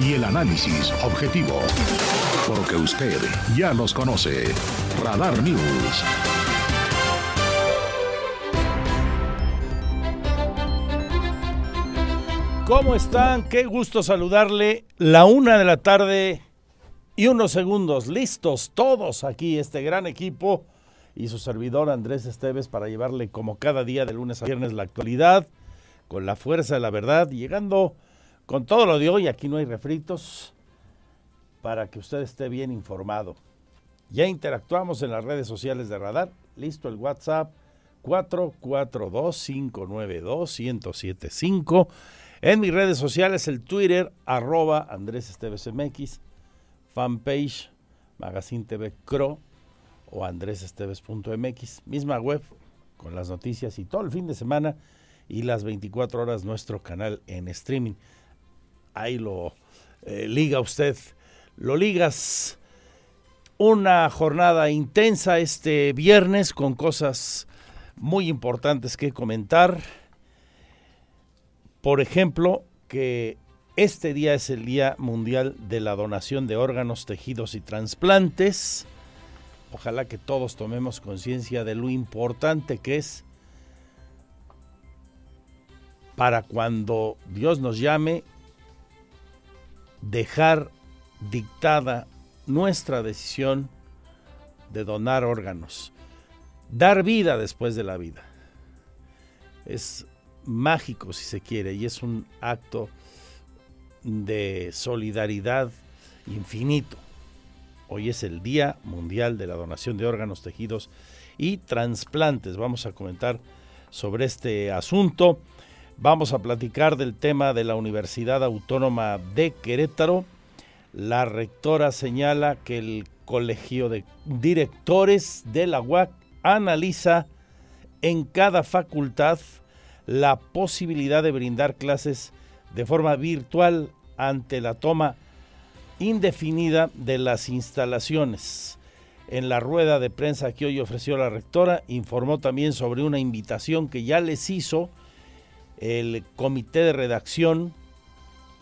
Y el análisis objetivo. Porque usted ya los conoce. Radar News. ¿Cómo están? Qué gusto saludarle. La una de la tarde y unos segundos. Listos todos aquí, este gran equipo y su servidor Andrés Esteves para llevarle como cada día de lunes a viernes la actualidad con la fuerza de la verdad, llegando con todo lo de hoy. Aquí no hay refritos para que usted esté bien informado. Ya interactuamos en las redes sociales de Radar. Listo el WhatsApp 442-592-1075. En mis redes sociales el Twitter arroba Andrés Esteves MX, fanpage Magazine TV Cro o andresesteves.mx, misma web con las noticias y todo el fin de semana y las 24 horas nuestro canal en streaming. Ahí lo eh, liga usted, lo ligas. Una jornada intensa este viernes con cosas muy importantes que comentar. Por ejemplo, que este día es el Día Mundial de la Donación de Órganos, Tejidos y Transplantes. Ojalá que todos tomemos conciencia de lo importante que es para cuando Dios nos llame, dejar dictada nuestra decisión de donar órganos, dar vida después de la vida. Es mágico si se quiere y es un acto de solidaridad infinito. Hoy es el Día Mundial de la Donación de Órganos, Tejidos y Transplantes. Vamos a comentar sobre este asunto. Vamos a platicar del tema de la Universidad Autónoma de Querétaro. La rectora señala que el Colegio de Directores de la UAC analiza en cada facultad la posibilidad de brindar clases de forma virtual ante la toma indefinida de las instalaciones. En la rueda de prensa que hoy ofreció la rectora, informó también sobre una invitación que ya les hizo el Comité de Redacción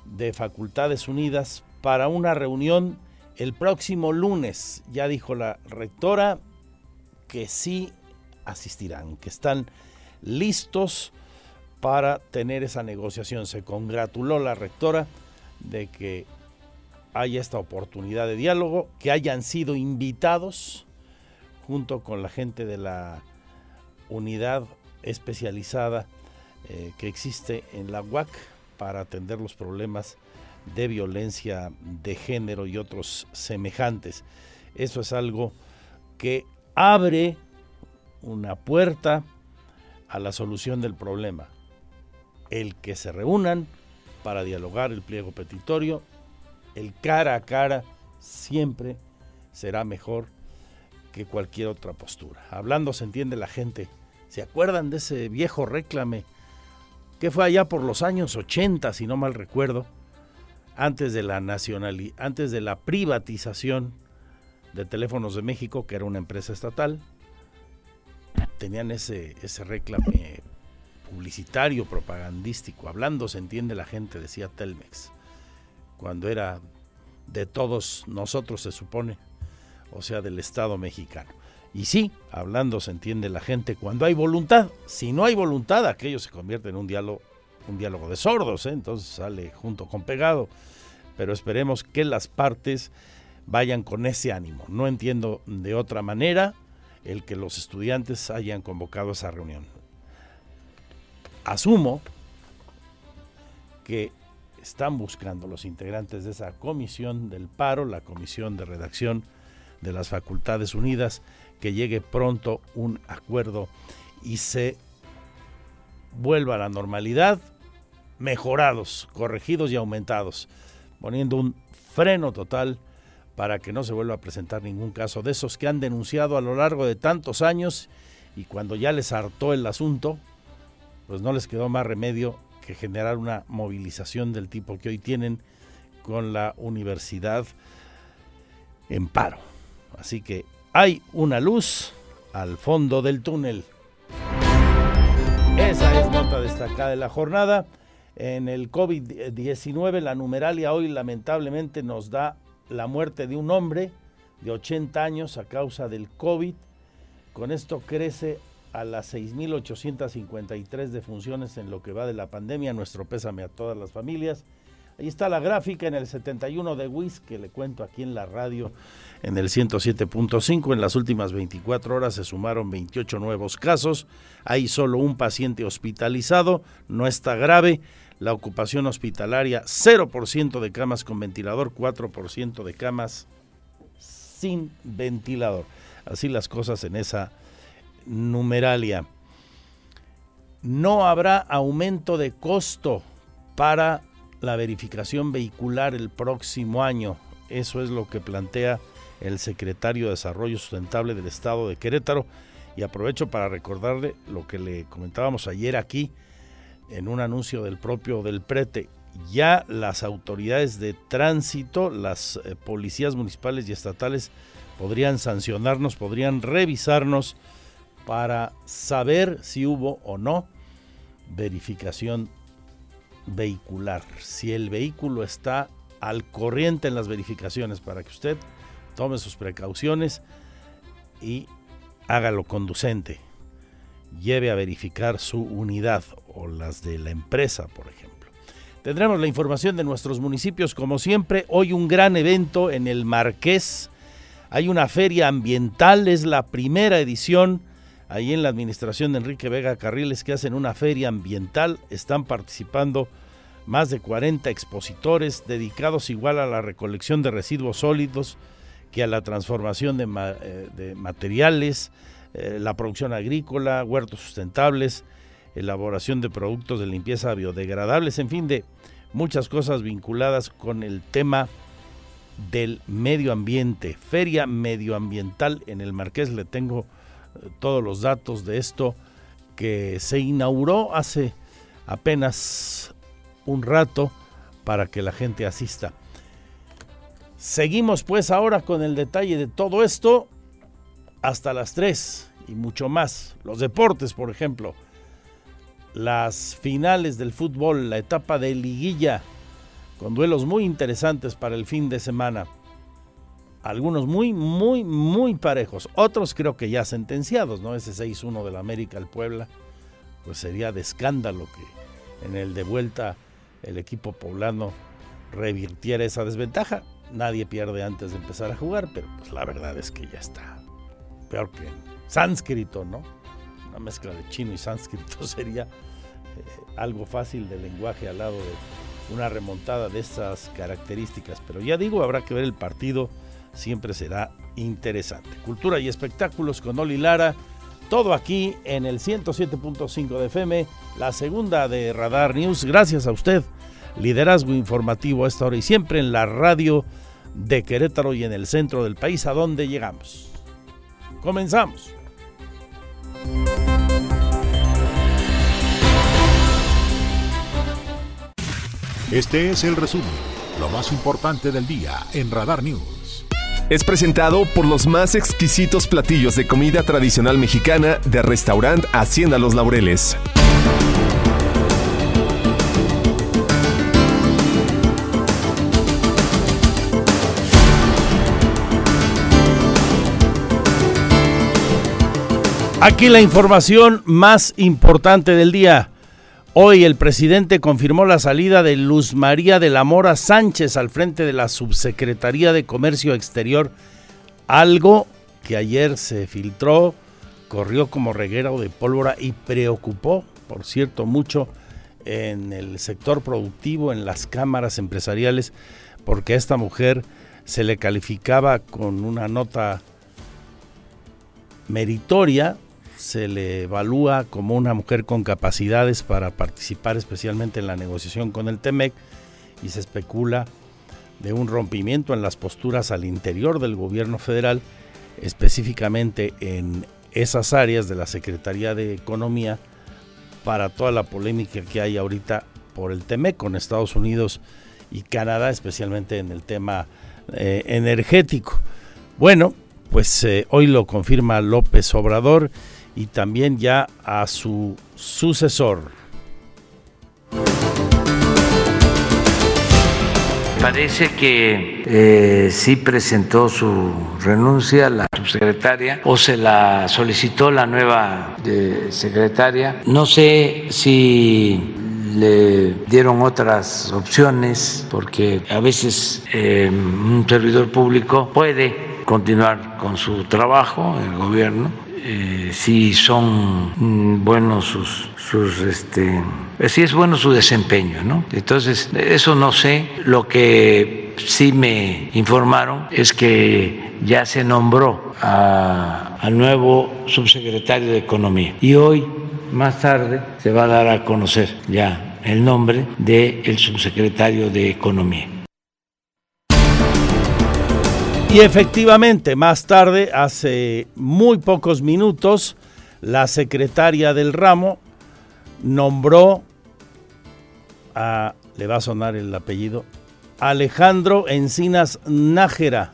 de Facultades Unidas para una reunión el próximo lunes. Ya dijo la rectora que sí asistirán, que están listos para tener esa negociación. Se congratuló la rectora de que haya esta oportunidad de diálogo, que hayan sido invitados junto con la gente de la unidad especializada eh, que existe en la UAC para atender los problemas de violencia de género y otros semejantes. Eso es algo que abre una puerta a la solución del problema. El que se reúnan para dialogar el pliego petitorio el cara a cara siempre será mejor que cualquier otra postura. Hablando se entiende la gente. ¿Se acuerdan de ese viejo réclame que fue allá por los años 80, si no mal recuerdo, antes de la nacional, antes de la privatización de Teléfonos de México, que era una empresa estatal? Tenían ese, ese réclame publicitario, propagandístico. Hablando se entiende la gente, decía Telmex cuando era de todos nosotros, se supone, o sea, del Estado mexicano. Y sí, hablando se entiende la gente cuando hay voluntad. Si no hay voluntad, aquello se convierte en un diálogo, un diálogo de sordos, ¿eh? entonces sale junto con pegado. Pero esperemos que las partes vayan con ese ánimo. No entiendo de otra manera el que los estudiantes hayan convocado esa reunión. Asumo que están buscando los integrantes de esa comisión del paro, la comisión de redacción de las Facultades Unidas, que llegue pronto un acuerdo y se vuelva a la normalidad, mejorados, corregidos y aumentados, poniendo un freno total para que no se vuelva a presentar ningún caso de esos que han denunciado a lo largo de tantos años y cuando ya les hartó el asunto, pues no les quedó más remedio que generar una movilización del tipo que hoy tienen con la universidad en paro. Así que hay una luz al fondo del túnel. Esa es nota destacada de la jornada. En el COVID-19 la numeralia hoy lamentablemente nos da la muerte de un hombre de 80 años a causa del COVID. Con esto crece a las 6.853 defunciones en lo que va de la pandemia. Nuestro pésame a todas las familias. Ahí está la gráfica en el 71 de WIS que le cuento aquí en la radio en el 107.5. En las últimas 24 horas se sumaron 28 nuevos casos. Hay solo un paciente hospitalizado, no está grave. La ocupación hospitalaria 0% de camas con ventilador, 4% de camas sin ventilador. Así las cosas en esa numeralia. No habrá aumento de costo para la verificación vehicular el próximo año. Eso es lo que plantea el secretario de Desarrollo Sustentable del Estado de Querétaro. Y aprovecho para recordarle lo que le comentábamos ayer aquí en un anuncio del propio del prete. Ya las autoridades de tránsito, las eh, policías municipales y estatales podrían sancionarnos, podrían revisarnos para saber si hubo o no verificación vehicular. Si el vehículo está al corriente en las verificaciones para que usted tome sus precauciones y hágalo conducente. Lleve a verificar su unidad o las de la empresa, por ejemplo. Tendremos la información de nuestros municipios como siempre. Hoy un gran evento en el Marqués. Hay una feria ambiental, es la primera edición ahí en la administración de Enrique Vega Carriles que hacen una feria ambiental. Están participando más de 40 expositores dedicados igual a la recolección de residuos sólidos que a la transformación de, eh, materiales, eh, la producción agrícola, huertos sustentables, elaboración de productos de limpieza biodegradables, en fin, de muchas cosas vinculadas con el tema del medio ambiente. Feria medioambiental en el Marqués, le tengo todos los datos de esto que se inauguró hace apenas un rato para que la gente asista. Seguimos pues ahora con el detalle de todo esto hasta las 3 y mucho más. Los deportes, por ejemplo. Las finales del fútbol, la etapa de liguilla, con duelos muy interesantes para el fin de semana. Algunos muy, muy, muy parejos. Otros creo que ya sentenciados, ¿no? Ese 6-1 del América al Puebla, pues sería de escándalo que en el de vuelta el equipo poblano revirtiera esa desventaja. Nadie pierde antes de empezar a jugar, pero pues la verdad es que ya está peor que sánscrito, ¿no? Una mezcla de chino y sánscrito sería eh, algo fácil de lenguaje al lado de una remontada de estas características. Pero ya digo, habrá que ver el partido, siempre será interesante. Cultura y espectáculos con Oli Lara todo aquí en el 107.5 de FM, la segunda de Radar News. Gracias a usted. Liderazgo informativo a esta hora y siempre en la radio de Querétaro y en el centro del país a donde llegamos. Comenzamos. Este es el resumen, lo más importante del día en Radar News es presentado por los más exquisitos platillos de comida tradicional mexicana de restaurant Hacienda Los Laureles. Aquí la información más importante del día. Hoy el presidente confirmó la salida de Luz María de la Mora Sánchez al frente de la Subsecretaría de Comercio Exterior, algo que ayer se filtró, corrió como reguero de pólvora y preocupó, por cierto, mucho en el sector productivo, en las cámaras empresariales, porque a esta mujer se le calificaba con una nota meritoria se le evalúa como una mujer con capacidades para participar especialmente en la negociación con el TEMEC y se especula de un rompimiento en las posturas al interior del gobierno federal, específicamente en esas áreas de la Secretaría de Economía, para toda la polémica que hay ahorita por el TEMEC con Estados Unidos y Canadá, especialmente en el tema eh, energético. Bueno, pues eh, hoy lo confirma López Obrador y también ya a su sucesor. Parece que eh, sí presentó su renuncia la subsecretaria o se la solicitó la nueva secretaria. No sé si le dieron otras opciones porque a veces eh, un servidor público puede continuar con su trabajo en el gobierno. Eh, si son mm, buenos sus, sus este, eh, si es bueno su desempeño, ¿no? Entonces, eso no sé. Lo que sí me informaron es que ya se nombró al nuevo subsecretario de Economía. Y hoy, más tarde, se va a dar a conocer ya el nombre del subsecretario de Economía. Y efectivamente, más tarde, hace muy pocos minutos, la secretaria del ramo nombró a, le va a sonar el apellido, Alejandro Encinas Nájera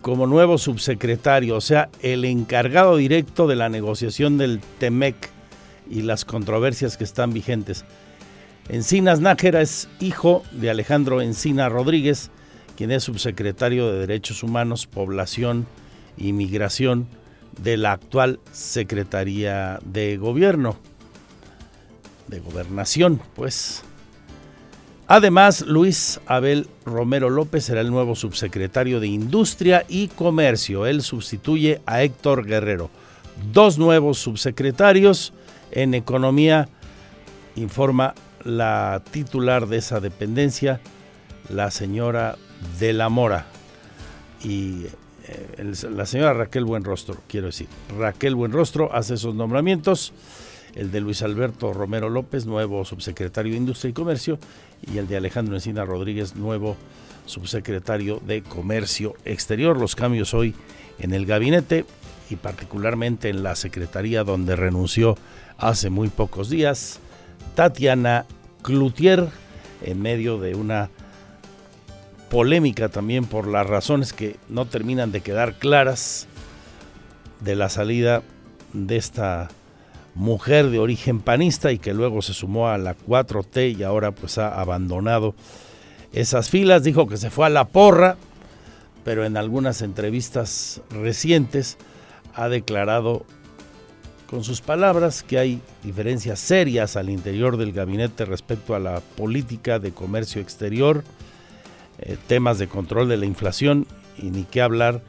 como nuevo subsecretario, o sea, el encargado directo de la negociación del TEMEC y las controversias que están vigentes. Encinas Nájera es hijo de Alejandro Encina Rodríguez, quien es subsecretario de Derechos Humanos, Población y Migración de la actual Secretaría de Gobierno, de Gobernación, pues. Además, Luis Abel Romero López será el nuevo subsecretario de Industria y Comercio. Él sustituye a Héctor Guerrero. Dos nuevos subsecretarios en Economía, informa la titular de esa dependencia, la señora de la Mora y eh, la señora Raquel Buenrostro, quiero decir. Raquel Buenrostro hace esos nombramientos, el de Luis Alberto Romero López, nuevo subsecretario de Industria y Comercio, y el de Alejandro Encina Rodríguez, nuevo subsecretario de Comercio Exterior. Los cambios hoy en el gabinete y particularmente en la secretaría donde renunció hace muy pocos días Tatiana Cloutier en medio de una polémica también por las razones que no terminan de quedar claras de la salida de esta mujer de origen panista y que luego se sumó a la 4T y ahora pues ha abandonado esas filas, dijo que se fue a la porra, pero en algunas entrevistas recientes ha declarado con sus palabras que hay diferencias serias al interior del gabinete respecto a la política de comercio exterior eh, temas de control de la inflación y ni qué hablar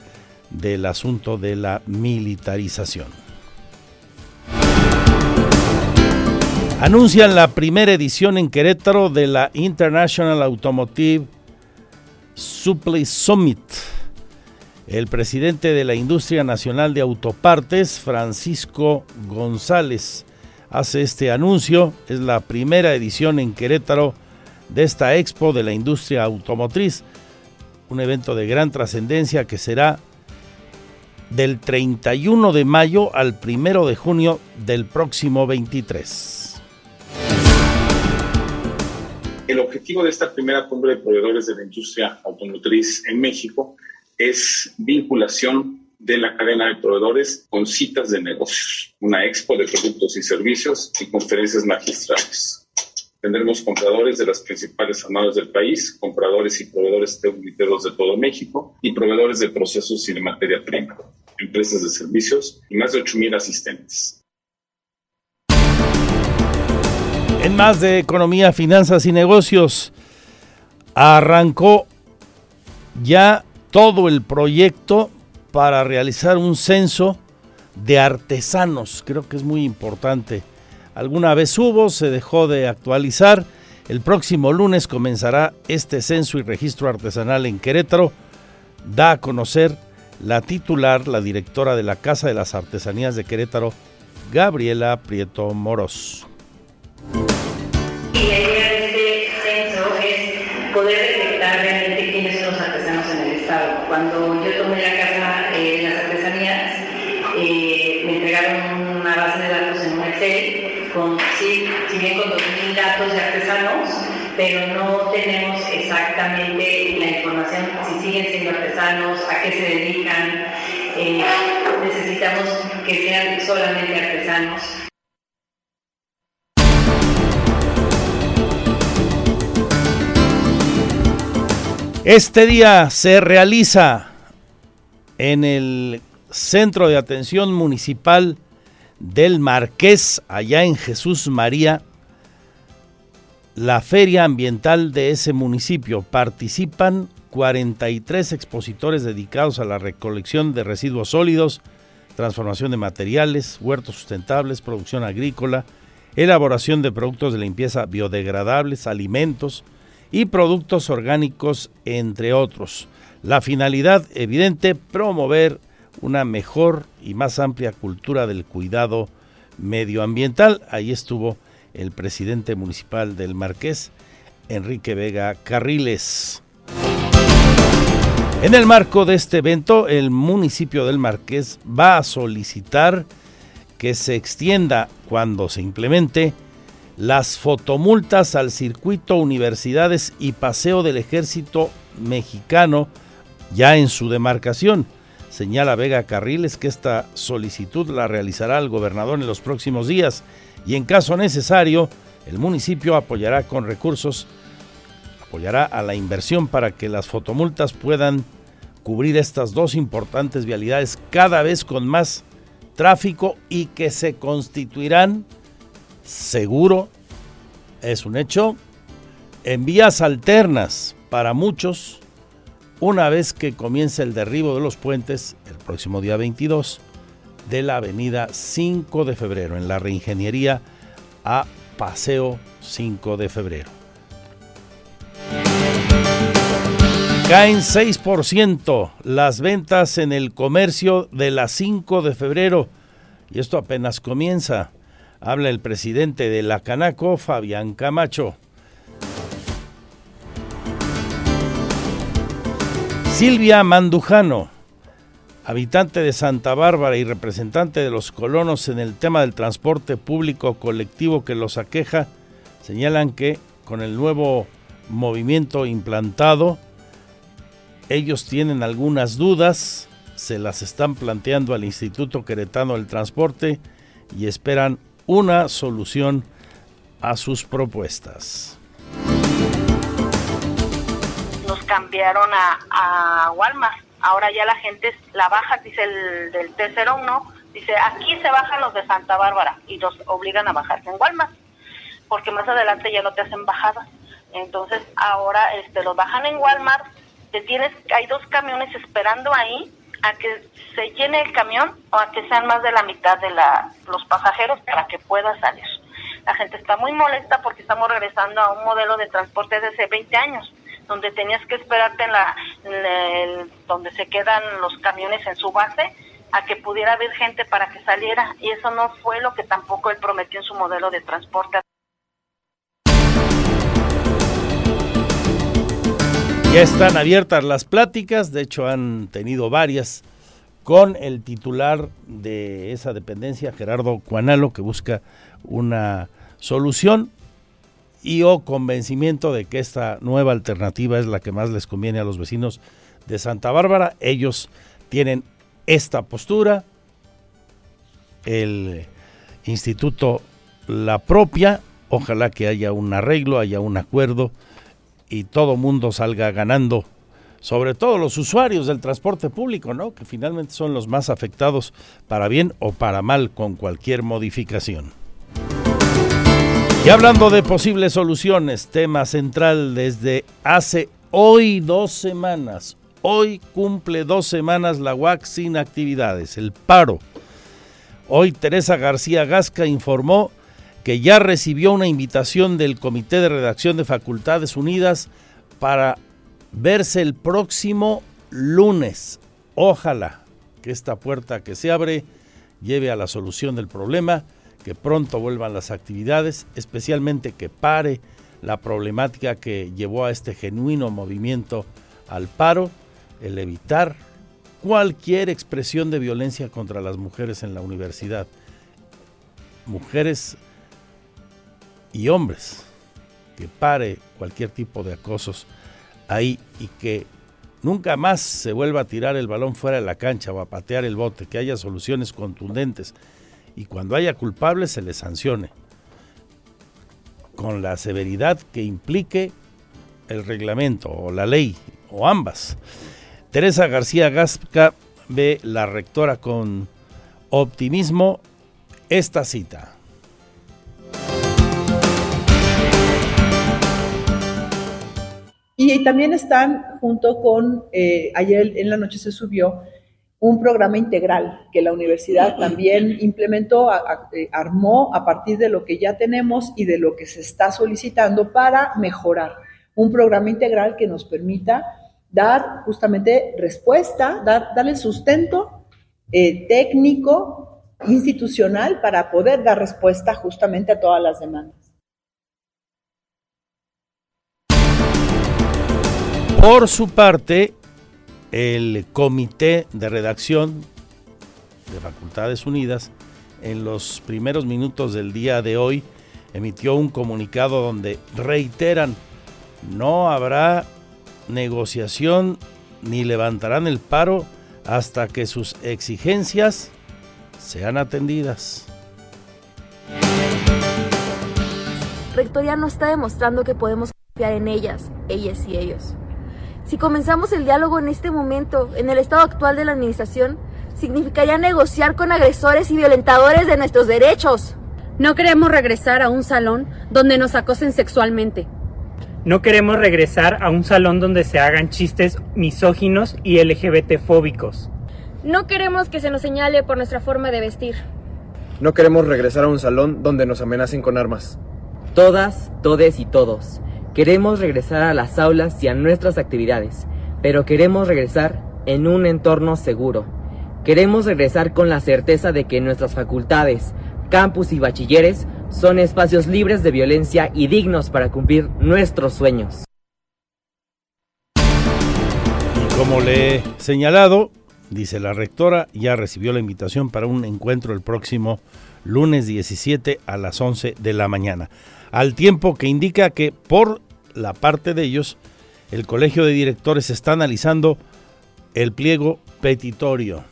del asunto de la militarización. Anuncian la primera edición en Querétaro de la International Automotive Supply Summit. El presidente de la Industria Nacional de Autopartes, Francisco González, hace este anuncio. Es la primera edición en Querétaro de esta expo de la industria automotriz, un evento de gran trascendencia que será del 31 de mayo al 1 de junio del próximo 23. El objetivo de esta primera cumbre de proveedores de la industria automotriz en México es vinculación de la cadena de proveedores con citas de negocios, una expo de productos y servicios y conferencias magistrales. Tendremos compradores de las principales armadas del país, compradores y proveedores técnicos de todo México y proveedores de procesos y de materia prima, empresas de servicios y más de 8.000 asistentes. En más de economía, finanzas y negocios, arrancó ya todo el proyecto para realizar un censo de artesanos. Creo que es muy importante Alguna vez hubo, se dejó de actualizar. El próximo lunes comenzará este censo y registro artesanal en Querétaro. Da a conocer la titular, la directora de la Casa de las Artesanías de Querétaro, Gabriela Prieto Moros. Y la idea de este censo es poder detectar realmente entregaron datos de artesanos, pero no tenemos exactamente la información si siguen siendo artesanos, a qué se dedican. Eh, necesitamos que sean solamente artesanos. Este día se realiza en el Centro de Atención Municipal del Marqués, allá en Jesús María, la feria ambiental de ese municipio. Participan 43 expositores dedicados a la recolección de residuos sólidos, transformación de materiales, huertos sustentables, producción agrícola, elaboración de productos de limpieza biodegradables, alimentos y productos orgánicos, entre otros. La finalidad evidente, promover una mejor y más amplia cultura del cuidado medioambiental. Ahí estuvo el presidente municipal del Marqués, Enrique Vega Carriles. En el marco de este evento, el municipio del Marqués va a solicitar que se extienda, cuando se implemente, las fotomultas al circuito Universidades y Paseo del Ejército Mexicano ya en su demarcación. Señala Vega Carriles que esta solicitud la realizará el gobernador en los próximos días y en caso necesario, el municipio apoyará con recursos apoyará a la inversión para que las fotomultas puedan cubrir estas dos importantes vialidades cada vez con más tráfico y que se constituirán, seguro, es un hecho, en vías alternas para muchos una vez que comience el derribo de los puentes el próximo día 22 de la avenida 5 de febrero en la reingeniería a Paseo 5 de febrero. Caen 6% las ventas en el comercio de la 5 de febrero y esto apenas comienza. Habla el presidente de la Canaco, Fabián Camacho. Silvia Mandujano, habitante de Santa Bárbara y representante de los colonos en el tema del transporte público colectivo que los aqueja, señalan que con el nuevo movimiento implantado, ellos tienen algunas dudas, se las están planteando al Instituto Queretano del Transporte y esperan una solución a sus propuestas. Nos cambiaron a, Walmart. Ahora ya la gente la baja, dice el del T01, dice aquí se bajan los de Santa Bárbara y los obligan a bajarse en Walmart, porque más adelante ya no te hacen bajadas. Entonces ahora este, los bajan en Walmart te tienes, hay dos camiones esperando ahí a que se llene el camión o a que sean más de la mitad de la, los pasajeros para que pueda salir. La gente está muy molesta porque estamos regresando a un modelo de transporte de hace 20 años, donde tenías que esperarte en la, donde se quedan los camiones en su base a que pudiera haber gente para que saliera y eso no fue lo que tampoco él prometió en su modelo de transporte. Ya están abiertas las pláticas, de hecho han tenido varias con el titular de esa dependencia, Gerardo Cuanalo, que busca una solución y o convencimiento de que esta nueva alternativa es la que más les conviene a los vecinos de Santa Bárbara. Ellos tienen esta postura, el instituto la propia, ojalá que haya un arreglo, haya un acuerdo y todo mundo salga ganando, sobre todo los usuarios del transporte público, ¿no? Que finalmente son los más afectados para bien o para mal con cualquier modificación. Y hablando de posibles soluciones, tema central desde hace hoy dos semanas. Hoy cumple dos semanas la UAC sin actividades, el paro. Hoy Teresa García Gasca informó que ya recibió una invitación del Comité de Redacción de Facultades Unidas para verse el próximo lunes. Ojalá que esta puerta que se abre lleve a la solución del problema, que pronto vuelvan las actividades, especialmente que pare la problemática que llevó a este genuino movimiento al paro, el evitar cualquier expresión de violencia contra las mujeres en la universidad. Mujeres y hombres, que pare cualquier tipo de acosos ahí y que nunca más se vuelva a tirar el balón fuera de la cancha o a patear el bote, que haya soluciones contundentes y cuando haya culpables se les sancione con la severidad que implique el reglamento o la ley o ambas. Teresa García Gasca ve la rectora con optimismo esta cita. Y también están junto con, eh, ayer en la noche se subió un programa integral que la universidad también implementó, eh, armó a partir de lo que ya tenemos y de lo que se está solicitando para mejorar. Un programa integral que nos permita dar justamente respuesta, dar, darle sustento eh, técnico, institucional, para poder dar respuesta justamente a todas las demandas. Por su parte, el Comité de Redacción de Facultades Unidas en los primeros minutos del día de hoy emitió un comunicado donde reiteran no habrá negociación ni levantarán el paro hasta que sus exigencias sean atendidas. Rectoría no está demostrando que podemos confiar en ellas, ellas y ellos. Si comenzamos el diálogo en este momento, en el estado actual de la administración, significaría negociar con agresores y violentadores de nuestros derechos. No queremos regresar a un salón donde nos acosen sexualmente. No queremos regresar a un salón donde se hagan chistes misóginos y LGBT-fóbicos. No queremos que se nos señale por nuestra forma de vestir. No queremos regresar a un salón donde nos amenacen con armas. Todas, todes y todos Queremos regresar a las aulas y a nuestras actividades, pero queremos regresar en un entorno seguro. Queremos regresar con la certeza de que nuestras facultades, campus y bachilleres son espacios libres de violencia y dignos para cumplir nuestros sueños. Y como le he señalado, dice la rectora, ya recibió la invitación para un encuentro el próximo lunes 17 a las 11 de la mañana, al tiempo que indica que por la parte de ellos, el Colegio de Directores está analizando el pliego petitorio.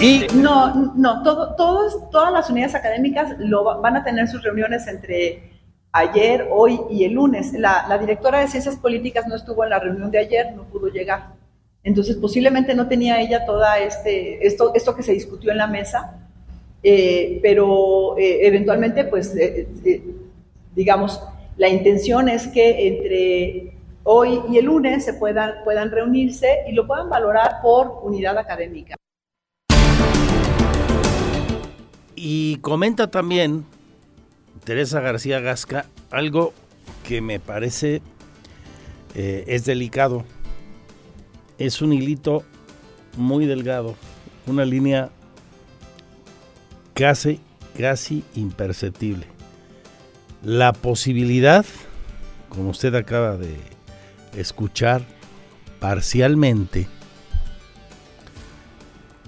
Y no, no, todo, todas las unidades académicas lo, van a tener sus reuniones entre ayer, hoy y el lunes. La, directora de Ciencias Políticas no estuvo en la reunión de ayer, no pudo llegar. Entonces, posiblemente no tenía ella toda este, esto, esto que se discutió en la mesa, eh, pero eh, eventualmente, pues, eh, digamos, la intención es que entre hoy y el lunes se puedan, puedan reunirse y lo puedan valorar por unidad académica. Y comenta también Teresa García Gasca algo que me parece es delicado. Es un hilito muy delgado, una línea casi, casi imperceptible. La posibilidad, como usted acaba de escuchar parcialmente,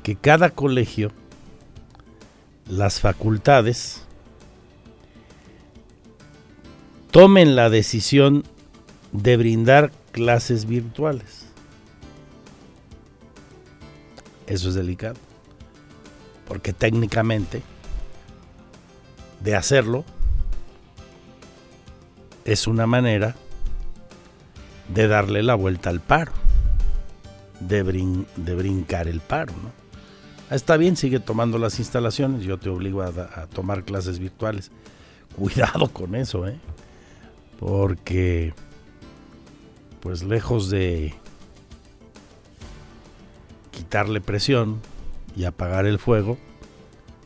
que cada colegio, las facultades, tomen la decisión de brindar clases virtuales. Eso es delicado porque técnicamente de hacerlo es una manera de darle la vuelta al paro, de, de brincar el paro. ¿no? Está bien, sigue tomando las instalaciones, yo te obligo a, a tomar clases virtuales. Cuidado con eso, ¿eh? porque pues lejos de quitarle presión, y apagar el fuego,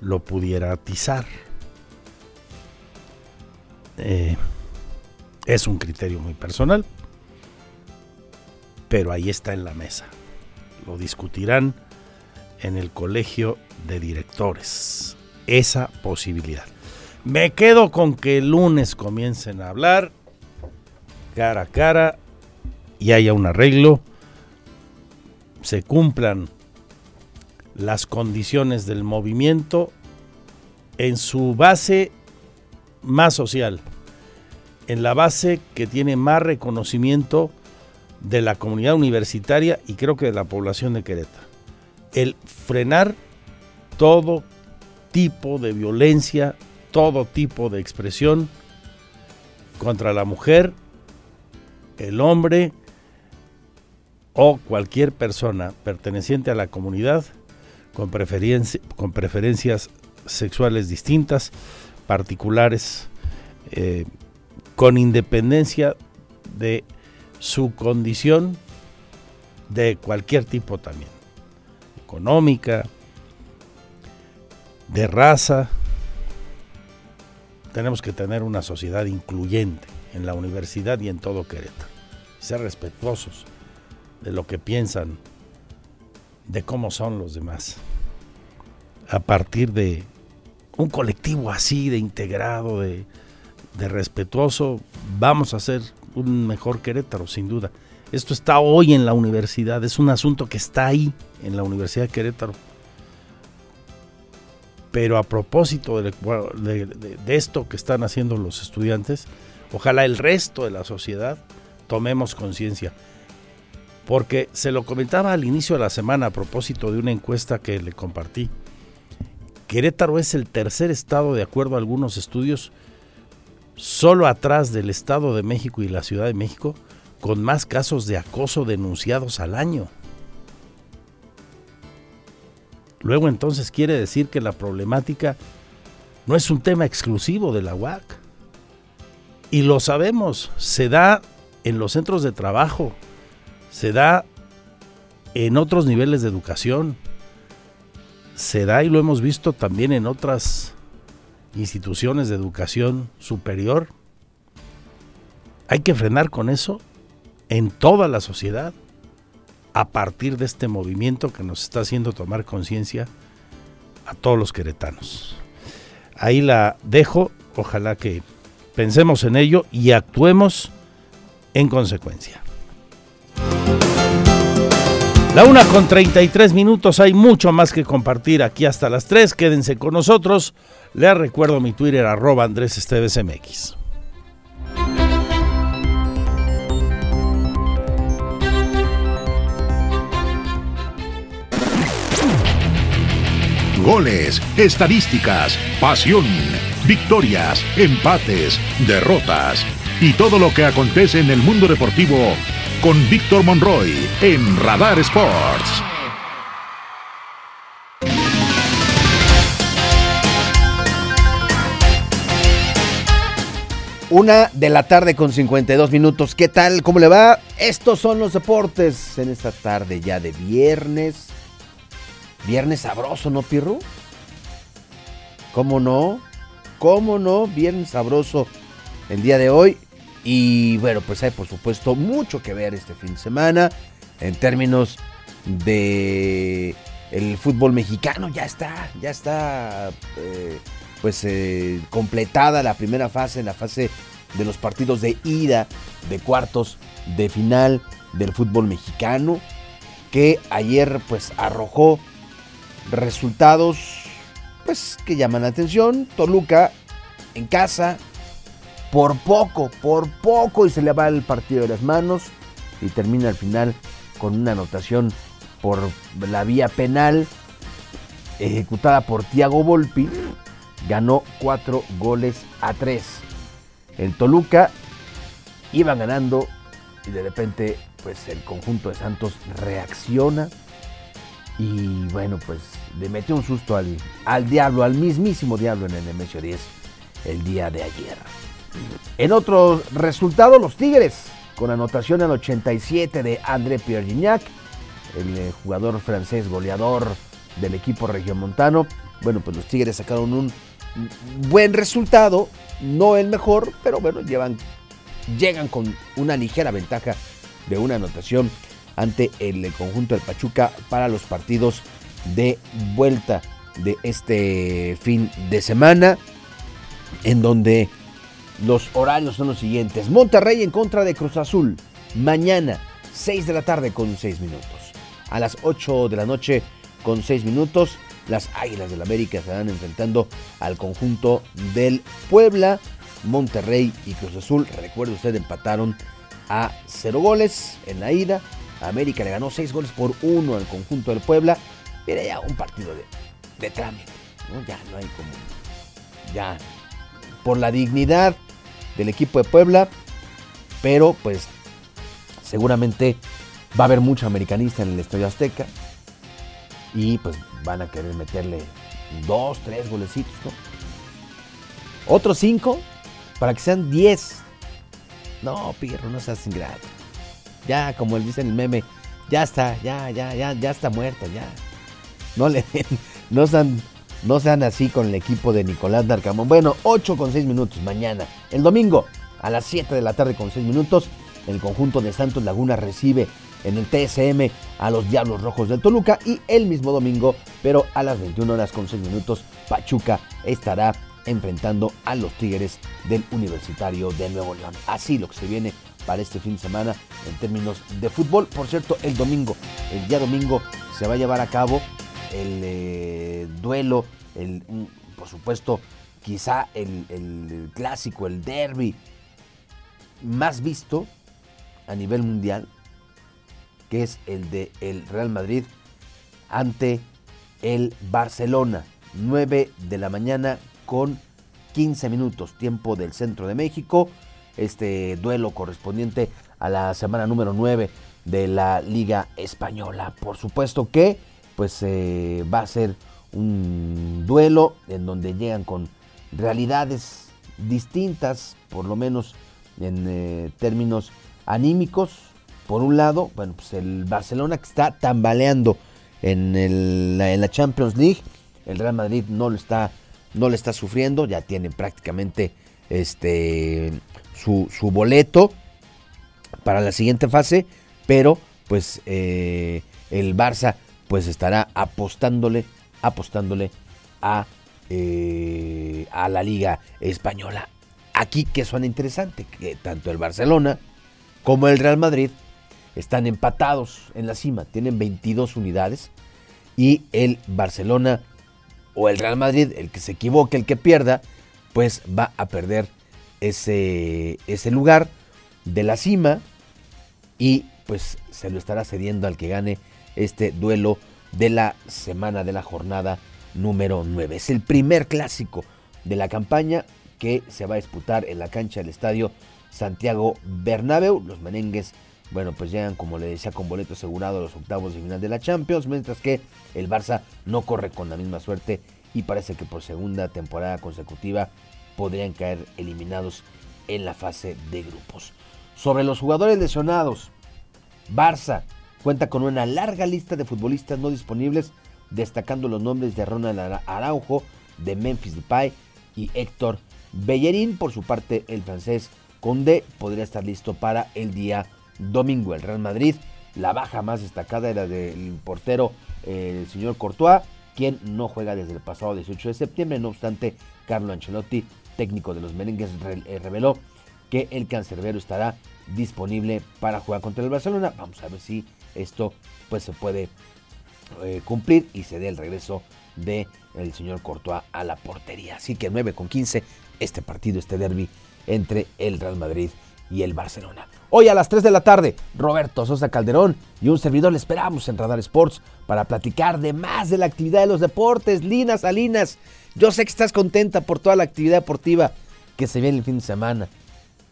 lo pudiera atizar. Eh, es un criterio muy personal, pero ahí está en la mesa. Lo discutirán en el colegio de directores. Esa posibilidad. Me quedo con que el lunes comiencen a hablar cara a cara y haya un arreglo, se cumplan las condiciones del movimiento en su base más social, en la base que tiene más reconocimiento de la comunidad universitaria y creo que de la población de Querétaro. El frenar todo tipo de violencia, todo tipo de expresión contra la mujer, el hombre o cualquier persona perteneciente a la comunidad con, con preferencias sexuales distintas, particulares, eh, con independencia de su condición de cualquier tipo también, económica, de raza. Tenemos que tener una sociedad incluyente en la universidad y en todo Querétaro. Ser respetuosos de lo que piensan, de cómo son los demás. A partir de un colectivo así, de integrado, de, de respetuoso, vamos a hacer un mejor Querétaro, sin duda. Esto está hoy en la universidad, es un asunto que está ahí en la Universidad de Querétaro. Pero a propósito de, esto que están haciendo los estudiantes, ojalá el resto de la sociedad tomemos conciencia. Porque se lo comentaba al inicio de la semana a propósito de una encuesta que le compartí. Querétaro es el tercer estado, de acuerdo a algunos estudios, solo atrás del Estado de México y la Ciudad de México, con más casos de acoso denunciados al año. Luego entonces quiere decir que la problemática no es un tema exclusivo de la UAC. Y lo sabemos, se da en los centros de trabajo, se da en otros niveles de educación, se da y lo hemos visto también en otras instituciones de educación superior. Hay que frenar con eso en toda la sociedad a partir de este movimiento que nos está haciendo tomar conciencia a todos los queretanos. Ahí la dejo, ojalá que pensemos en ello y actuemos en consecuencia. La una con 33 minutos, hay mucho más que compartir aquí hasta las 3, quédense con nosotros. Les recuerdo mi Twitter arroba Andrés Esteves MX. Goles, estadísticas, pasión, victorias, empates, derrotas y todo lo que acontece en el mundo deportivo con Víctor Monroy en Radar Sports. Una de la tarde con 52 minutos. ¿Qué tal? ¿Cómo le va? Estos son los deportes en esta tarde ya de viernes. Viernes sabroso, ¿no, Pirru? ¿Cómo no? ¿Cómo no? Viernes sabroso el día de hoy. Y bueno, pues hay por supuesto mucho que ver este fin de semana en términos de el fútbol mexicano. Ya está, ya está eh, pues eh, completada la primera fase, la fase de los partidos de ida de cuartos de final del fútbol mexicano, que ayer pues arrojó resultados pues que llaman la atención. Toluca en casa, por poco, por poco y se le va el partido de las manos y termina al final con una anotación por la vía penal ejecutada por Tiago Volpi ganó cuatro goles a tres. El Toluca iba ganando y de repente pues el conjunto de Santos reacciona y bueno pues le metió un susto al, al diablo, al mismísimo diablo en el Nemesio 10 el día de ayer. En otro resultado, los Tigres, con anotación al 87 de André Pierre Gignac, el eh, jugador francés goleador del equipo regiomontano. Bueno, pues los Tigres sacaron un buen resultado, no el mejor, pero bueno, llevan, llegan con una ligera ventaja de una anotación ante el conjunto del Pachuca para los partidos de vuelta de este fin de semana, en donde los horarios son los siguientes. Monterrey en contra de Cruz Azul, mañana 6 de la tarde con 6 minutos. A las 8 de la noche con 6 minutos, las Águilas del América estarán enfrentando al conjunto del Puebla, Monterrey y Cruz Azul. Recuerde usted, empataron a 0 goles en la ida. América le ganó 6 goles por 1 al conjunto del Puebla. Era ya un partido de, de trámite. Ya no hay como. Ya. Por la dignidad del equipo de Puebla. Pero pues seguramente va a haber mucho americanista en el Estadio Azteca. Y pues van a querer meterle dos, tres golecitos, ¿no? Otros cinco para que sean diez. No, Pirro, no seas ingrato. Ya, como él dice el meme, ya está, ya, ya, ya, ya está muerto, ya. No le no sean, no sean así con el equipo de Nicolás Darcamón. Bueno, 8 con 6 minutos mañana. El domingo, a las 7 de la tarde con 6 minutos, el conjunto de Santos Laguna recibe en el TSM a los Diablos Rojos del Toluca y el mismo domingo, pero a las 21 horas con 6 minutos, Pachuca estará enfrentando a los Tigres del Universitario de Nuevo León. Así lo que se viene para este fin de semana en términos de fútbol. Por cierto, el domingo, el día domingo se va a llevar a cabo el eh, duelo, el, por supuesto, quizá el, el clásico, el derby más visto a nivel mundial, que es el de el Real Madrid ante el Barcelona. 9 de la mañana con 15 minutos, tiempo del centro de México. Este duelo correspondiente a la semana número 9 de la Liga Española. Por supuesto que pues eh, va a ser un duelo en donde llegan con realidades distintas, por lo menos en eh, términos anímicos. Por un lado, bueno, pues el Barcelona que está tambaleando en, la Champions League, el Real Madrid no lo está, no lo está sufriendo, ya tiene prácticamente este, su, su boleto para la siguiente fase, pero pues eh, el Barça pues estará apostándole, apostándole a, eh, a la Liga Española. Aquí que suena interesante, que tanto el Barcelona como el Real Madrid están empatados en la cima, tienen 22 unidades y el Barcelona o el Real Madrid, el que se equivoque, el que pierda, pues va a perder ese, ese lugar de la cima y pues se lo estará cediendo al que gane este duelo de la semana de la jornada número 9. Es el primer clásico de la campaña que se va a disputar en la cancha del estadio Santiago Bernabéu. Los merengues, bueno, pues llegan, como le decía, con boleto asegurado a los octavos de final de la Champions, mientras que el Barça no corre con la misma suerte y parece que por segunda temporada consecutiva podrían caer eliminados en la fase de grupos. Sobre los jugadores lesionados, Barça cuenta con una larga lista de futbolistas no disponibles, destacando los nombres de Ronald Araujo, de Memphis Depay y Héctor Bellerín. Por su parte, el francés Conde podría estar listo para el día domingo. El Real Madrid, la baja más destacada era del portero el señor Courtois, quien no juega desde el pasado 18 de septiembre. No obstante, Carlo Ancelotti, técnico de los merengues, eh, reveló que el cancerbero estará disponible para jugar contra el Barcelona. Vamos a ver si esto pues se puede eh, cumplir y se dé el regreso de el señor Courtois a la portería. Así que 9 con 15 este partido, este derby entre el Real Madrid y el Barcelona. Hoy a las 3 de la tarde, Roberto Sosa Calderón y un servidor le esperamos en Radar Sports para platicar de más de la actividad de los deportes. Lina Salinas, yo sé que estás contenta por toda la actividad deportiva que se viene el fin de semana.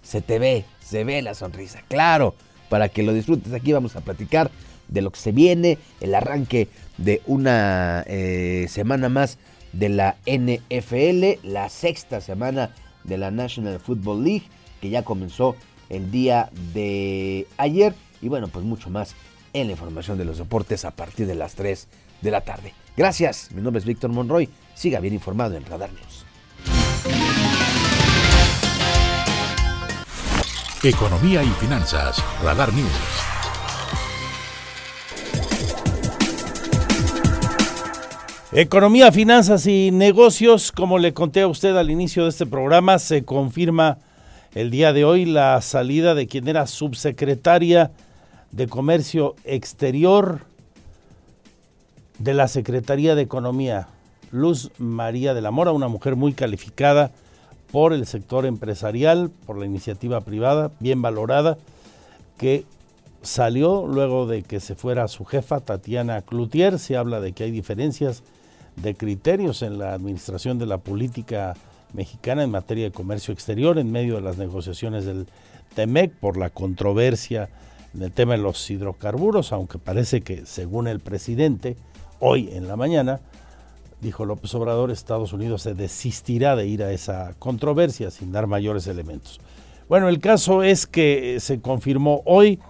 Se te ve, se ve la sonrisa, claro, para que lo disfrutes. Aquí vamos a platicar de lo que se viene, el arranque de una eh, semana más de la NFL, la sexta semana de la National Football League, que ya comenzó el día de ayer. Y bueno, pues mucho más en la información de los deportes a partir de las 3 de la tarde. Gracias, mi nombre es Víctor Monroy. Siga bien informado en Radar News. Economía y finanzas, Radar News. Economía, finanzas y negocios, como le conté a usted al inicio de este programa, se confirma el día de hoy la salida de quien era subsecretaria de Comercio Exterior de la Secretaría de Economía, Luz María de la Mora, una mujer muy calificada por el sector empresarial, por la iniciativa privada, bien valorada, que salió luego de que se fuera su jefa, Tatiana Cloutier. Se habla de que hay diferencias de criterios en la administración de la política mexicana en materia de comercio exterior en medio de las negociaciones del TEMEC por la controversia en el tema de los hidrocarburos, aunque parece que según el presidente, hoy en la mañana, dijo López Obrador, Estados Unidos se desistirá de ir a esa controversia sin dar mayores elementos. Bueno, el caso es que se confirmó hoy,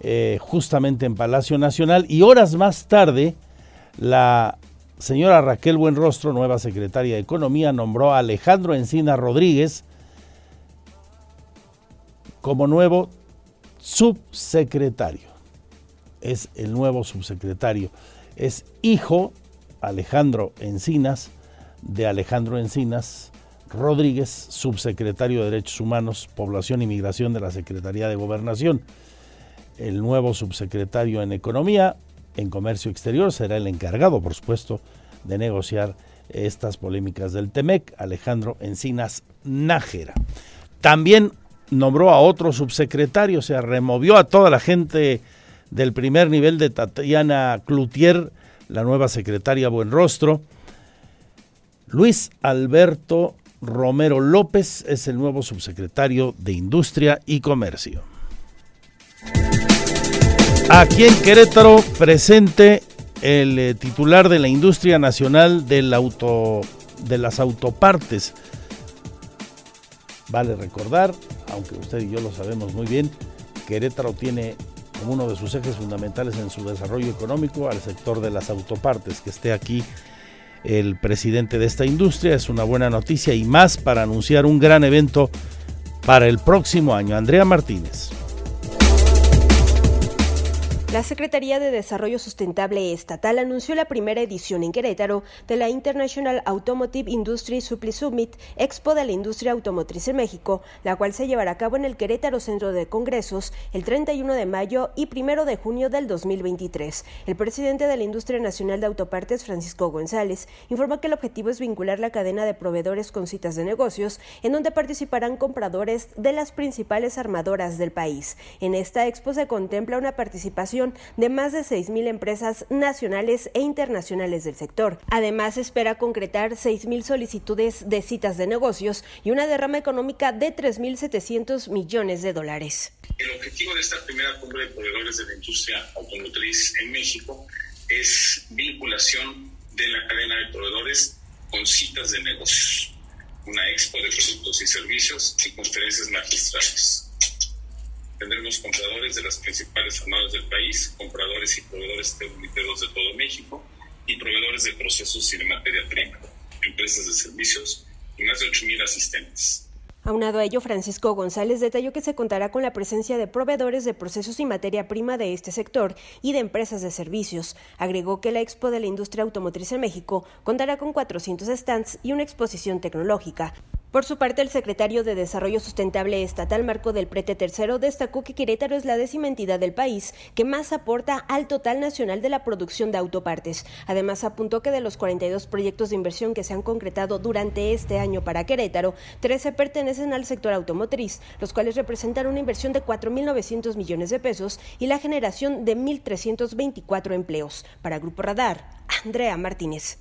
eh, justamente en Palacio Nacional, y horas más tarde, la señora Raquel Buenrostro, nueva secretaria de Economía, nombró a Alejandro Encina Rodríguez como nuevo subsecretario. Es el nuevo subsecretario. Es hijo Alejandro Encinas, de Alejandro Encinas Rodríguez, subsecretario de Derechos Humanos, Población y Migración de la Secretaría de Gobernación. El nuevo subsecretario en Economía, en Comercio Exterior, será el encargado, por supuesto, de negociar estas polémicas del TEMEC, Alejandro Encinas Nájera. También nombró a otro subsecretario, o sea, removió a toda la gente del primer nivel de Tatiana Cloutier, la nueva secretaria Buenrostro. Luis Alberto Romero López es el nuevo subsecretario de Industria y Comercio. Aquí en Querétaro presente el eh, titular de la industria nacional de las autopartes. Vale recordar, aunque usted y yo lo sabemos muy bien, Querétaro tiene como uno de sus ejes fundamentales en su desarrollo económico al sector de las autopartes. Que esté aquí el presidente de esta industria es una buena noticia y más para anunciar un gran evento para el próximo año. Andrea Martínez. La Secretaría de Desarrollo Sustentable Estatal anunció la primera edición en Querétaro de la International Automotive Industry Supply Summit, Expo de la Industria Automotriz en México, la cual se llevará a cabo en el Querétaro Centro de Congresos el 31 de mayo y 1 de junio del 2023. El presidente de la Industria Nacional de Autopartes, Francisco González, informó que el objetivo es vincular la cadena de proveedores con citas de negocios, en donde participarán compradores de las principales armadoras del país. En esta expo se contempla una participación de más de 6.000 empresas nacionales e internacionales del sector. Además, espera concretar 6.000 solicitudes de citas de negocios y una derrama económica de 3.700 millones de dólares. El objetivo de esta primera cumbre de proveedores de la industria automotriz en México es vinculación de la cadena de proveedores con citas de negocios, una expo de productos y servicios y conferencias magistrales tendremos compradores de las principales armadas del país, compradores y proveedores termiteros de todo México y proveedores de procesos y de materia prima, empresas de servicios y más de 8.000 asistentes. Aunado a ello, Francisco González detalló que se contará con la presencia de proveedores de procesos y materia prima de este sector y de empresas de servicios. Agregó que la Expo de la Industria Automotriz en México contará con 400 stands y una exposición tecnológica. Por su parte, el secretario de Desarrollo Sustentable Estatal, Marco del Prete III, destacó que Querétaro es la décima entidad del país que más aporta al total nacional de la producción de autopartes. Además, apuntó que de los 42 proyectos de inversión que se han concretado durante este año para Querétaro, 13 pertenecen al sector automotriz, los cuales representan una inversión de 4.900 millones de pesos y la generación de 1.324 empleos. Para Grupo Radar, Andrea Martínez.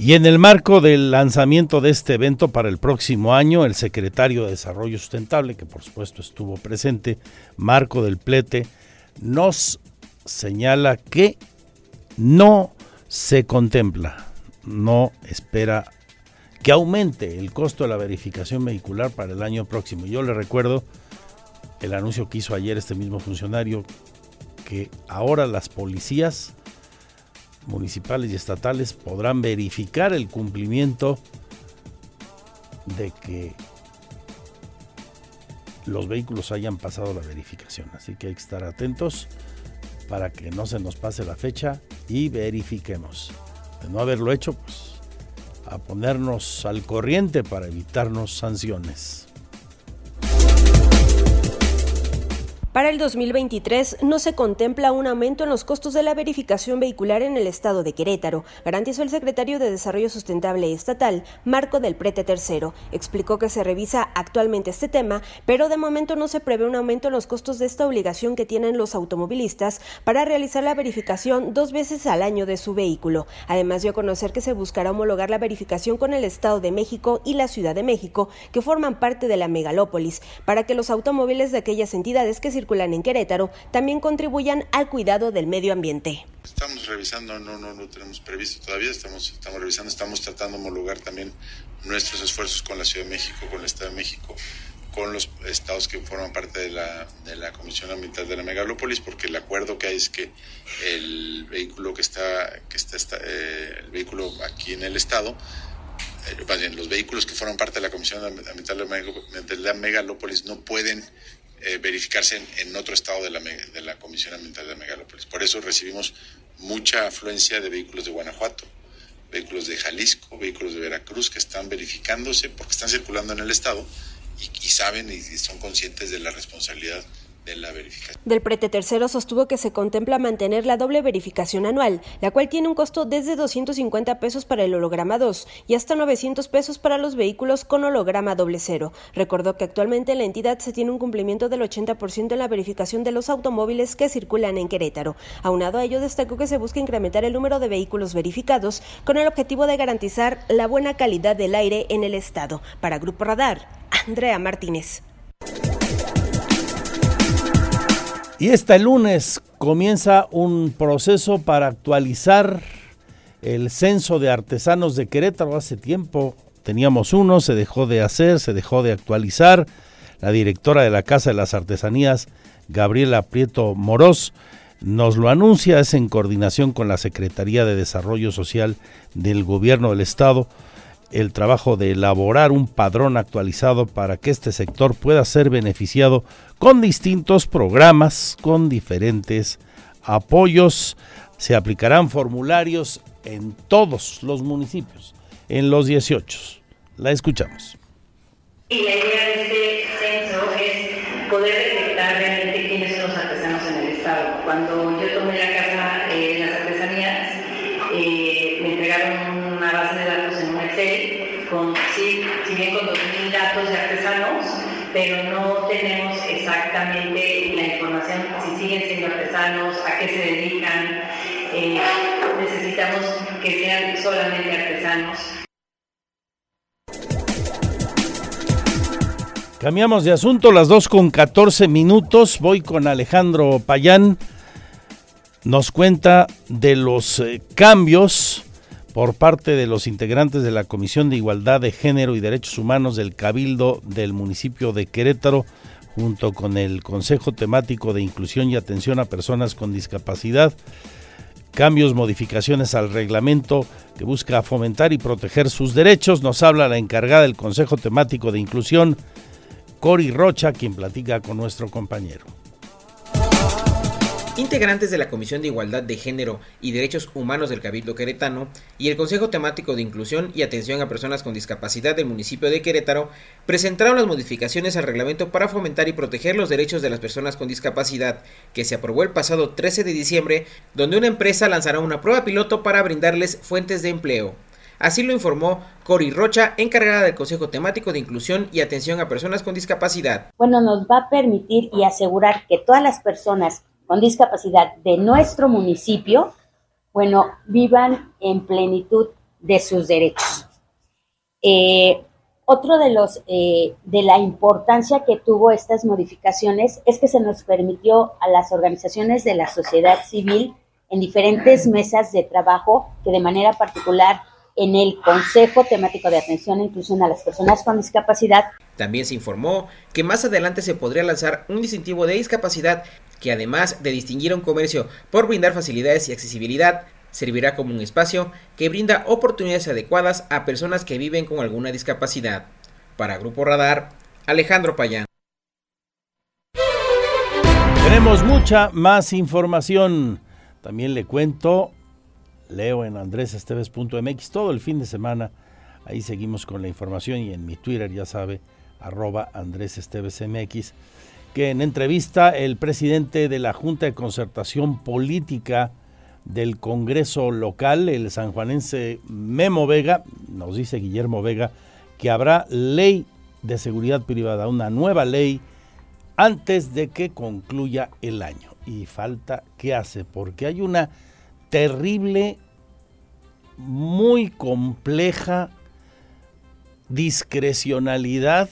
Y en el marco del lanzamiento de este evento para el próximo año, el secretario de Desarrollo Sustentable, que por supuesto estuvo presente, Marco del Plete, nos señala que no se contempla, no espera que aumente el costo de la verificación vehicular para el año próximo. Yo le recuerdo el anuncio que hizo ayer este mismo funcionario, que ahora las policías municipales y estatales podrán verificar el cumplimiento de que los vehículos hayan pasado la verificación. Así que hay que estar atentos para que no se nos pase la fecha y verifiquemos. De no haberlo hecho, pues a ponernos al corriente para evitarnos sanciones. Para el 2023 no se contempla un aumento en los costos de la verificación vehicular en el estado de Querétaro, garantizó el secretario de Desarrollo Sustentable Estatal, Marco del Prete Tercero. Explicó que se revisa actualmente este tema, pero de momento no se prevé un aumento en los costos de esta obligación que tienen los automovilistas para realizar la verificación dos veces al año de su vehículo. Además dio a conocer que se buscará homologar la verificación con el Estado de México y la Ciudad de México, que forman parte de la megalópolis, para que los automóviles de aquellas entidades que circulan en Querétaro también contribuyan al cuidado del medio ambiente. Estamos revisando, no, no lo tenemos previsto todavía, estamos, estamos revisando, estamos tratando de homologar también nuestros esfuerzos con la Ciudad de México, con el Estado de México, con los estados que forman parte de la, de la Comisión Ambiental de la Megalópolis, porque el acuerdo que hay es que el vehículo que está, que está, está eh, el vehículo aquí en el estado, eh, los vehículos que forman parte de la Comisión Ambiental de la Megalópolis no pueden eh, verificarse en, otro estado de la, Comisión Ambiental de Megalópolis. Por eso recibimos mucha afluencia de vehículos de Guanajuato, vehículos de Jalisco, vehículos de Veracruz que están verificándose porque están circulando en el estado y saben y son conscientes de la responsabilidad la verificación. Del prete tercero sostuvo que se contempla mantener la doble verificación anual, la cual tiene un costo desde 250 pesos para el holograma 2 y hasta 900 pesos para los vehículos con holograma doble cero. Recordó que actualmente en la entidad se tiene un cumplimiento del 80% en la verificación de los automóviles que circulan en Querétaro. Aunado a ello, destacó que se busca incrementar el número de vehículos verificados con el objetivo de garantizar la buena calidad del aire en el estado. Para Grupo Radar, Andrea Martínez. Y este lunes comienza un proceso para actualizar el censo de artesanos de Querétaro. Hace tiempo teníamos uno, se dejó de hacer, se dejó de actualizar. La directora de la Casa de las Artesanías, Gabriela Prieto Morós, nos lo anuncia, es en coordinación con la Secretaría de Desarrollo Social del Gobierno del Estado el trabajo de elaborar un padrón actualizado para que este sector pueda ser beneficiado con distintos programas, con diferentes apoyos. Se aplicarán formularios en todos los municipios, en los 18. La escuchamos. Y la idea de este censo es poder detectar realmente quiénes son los artesanos en el Estado. Cuando yo tomé la casa eh, las artesanías, eh, me entregaron con 2.000 datos de artesanos, pero no tenemos exactamente la información, si siguen siendo artesanos, a qué se dedican. Eh, necesitamos que sean solamente artesanos. Cambiamos de asunto, las 2 con 14 minutos. Voy con Alejandro Payán. Nos cuenta de los eh, cambios por parte de los integrantes de la Comisión de Igualdad de Género y Derechos Humanos del Cabildo del municipio de Querétaro, junto con el Consejo Temático de Inclusión y Atención a Personas con Discapacidad. Cambios, modificaciones al reglamento que busca fomentar y proteger sus derechos. Nos habla la encargada del Consejo Temático de Inclusión, Cori Rocha, quien platica con nuestro compañero. Integrantes de la Comisión de Igualdad de Género y Derechos Humanos del Cabildo Queretano y el Consejo Temático de Inclusión y Atención a Personas con Discapacidad del municipio de Querétaro presentaron las modificaciones al reglamento para fomentar y proteger los derechos de las personas con discapacidad, que se aprobó el pasado 13 de diciembre, donde una empresa lanzará una prueba piloto para brindarles fuentes de empleo. Así lo informó Cori Rocha, encargada del Consejo Temático de Inclusión y Atención a Personas con Discapacidad. Bueno, nos va a permitir y asegurar que todas las personas con discapacidad de nuestro municipio, bueno, vivan en plenitud de sus derechos. Eh, otro de los eh, de la importancia que tuvo estas modificaciones es que se nos permitió a las organizaciones de la sociedad civil en diferentes mesas de trabajo que de manera particular en el Consejo Temático de Atención e Inclusión a las Personas con Discapacidad. También se informó que más adelante se podría lanzar un distintivo de discapacidad que además de distinguir un comercio por brindar facilidades y accesibilidad, servirá como un espacio que brinda oportunidades adecuadas a personas que viven con alguna discapacidad. Para Grupo Radar, Alejandro Payán. Tenemos mucha más información. También le cuento, leo en andresesteves.mx todo el fin de semana. Ahí seguimos con la información y en mi Twitter, ya sabe, arroba andresestevesmx que en entrevista el presidente de la Junta de Concertación Política del Congreso local, el sanjuanense Memo Vega, nos dice Guillermo Vega, que habrá ley de seguridad privada, una nueva ley antes de que concluya el año. Y falta qué hace, porque hay una terrible, muy compleja discrecionalidad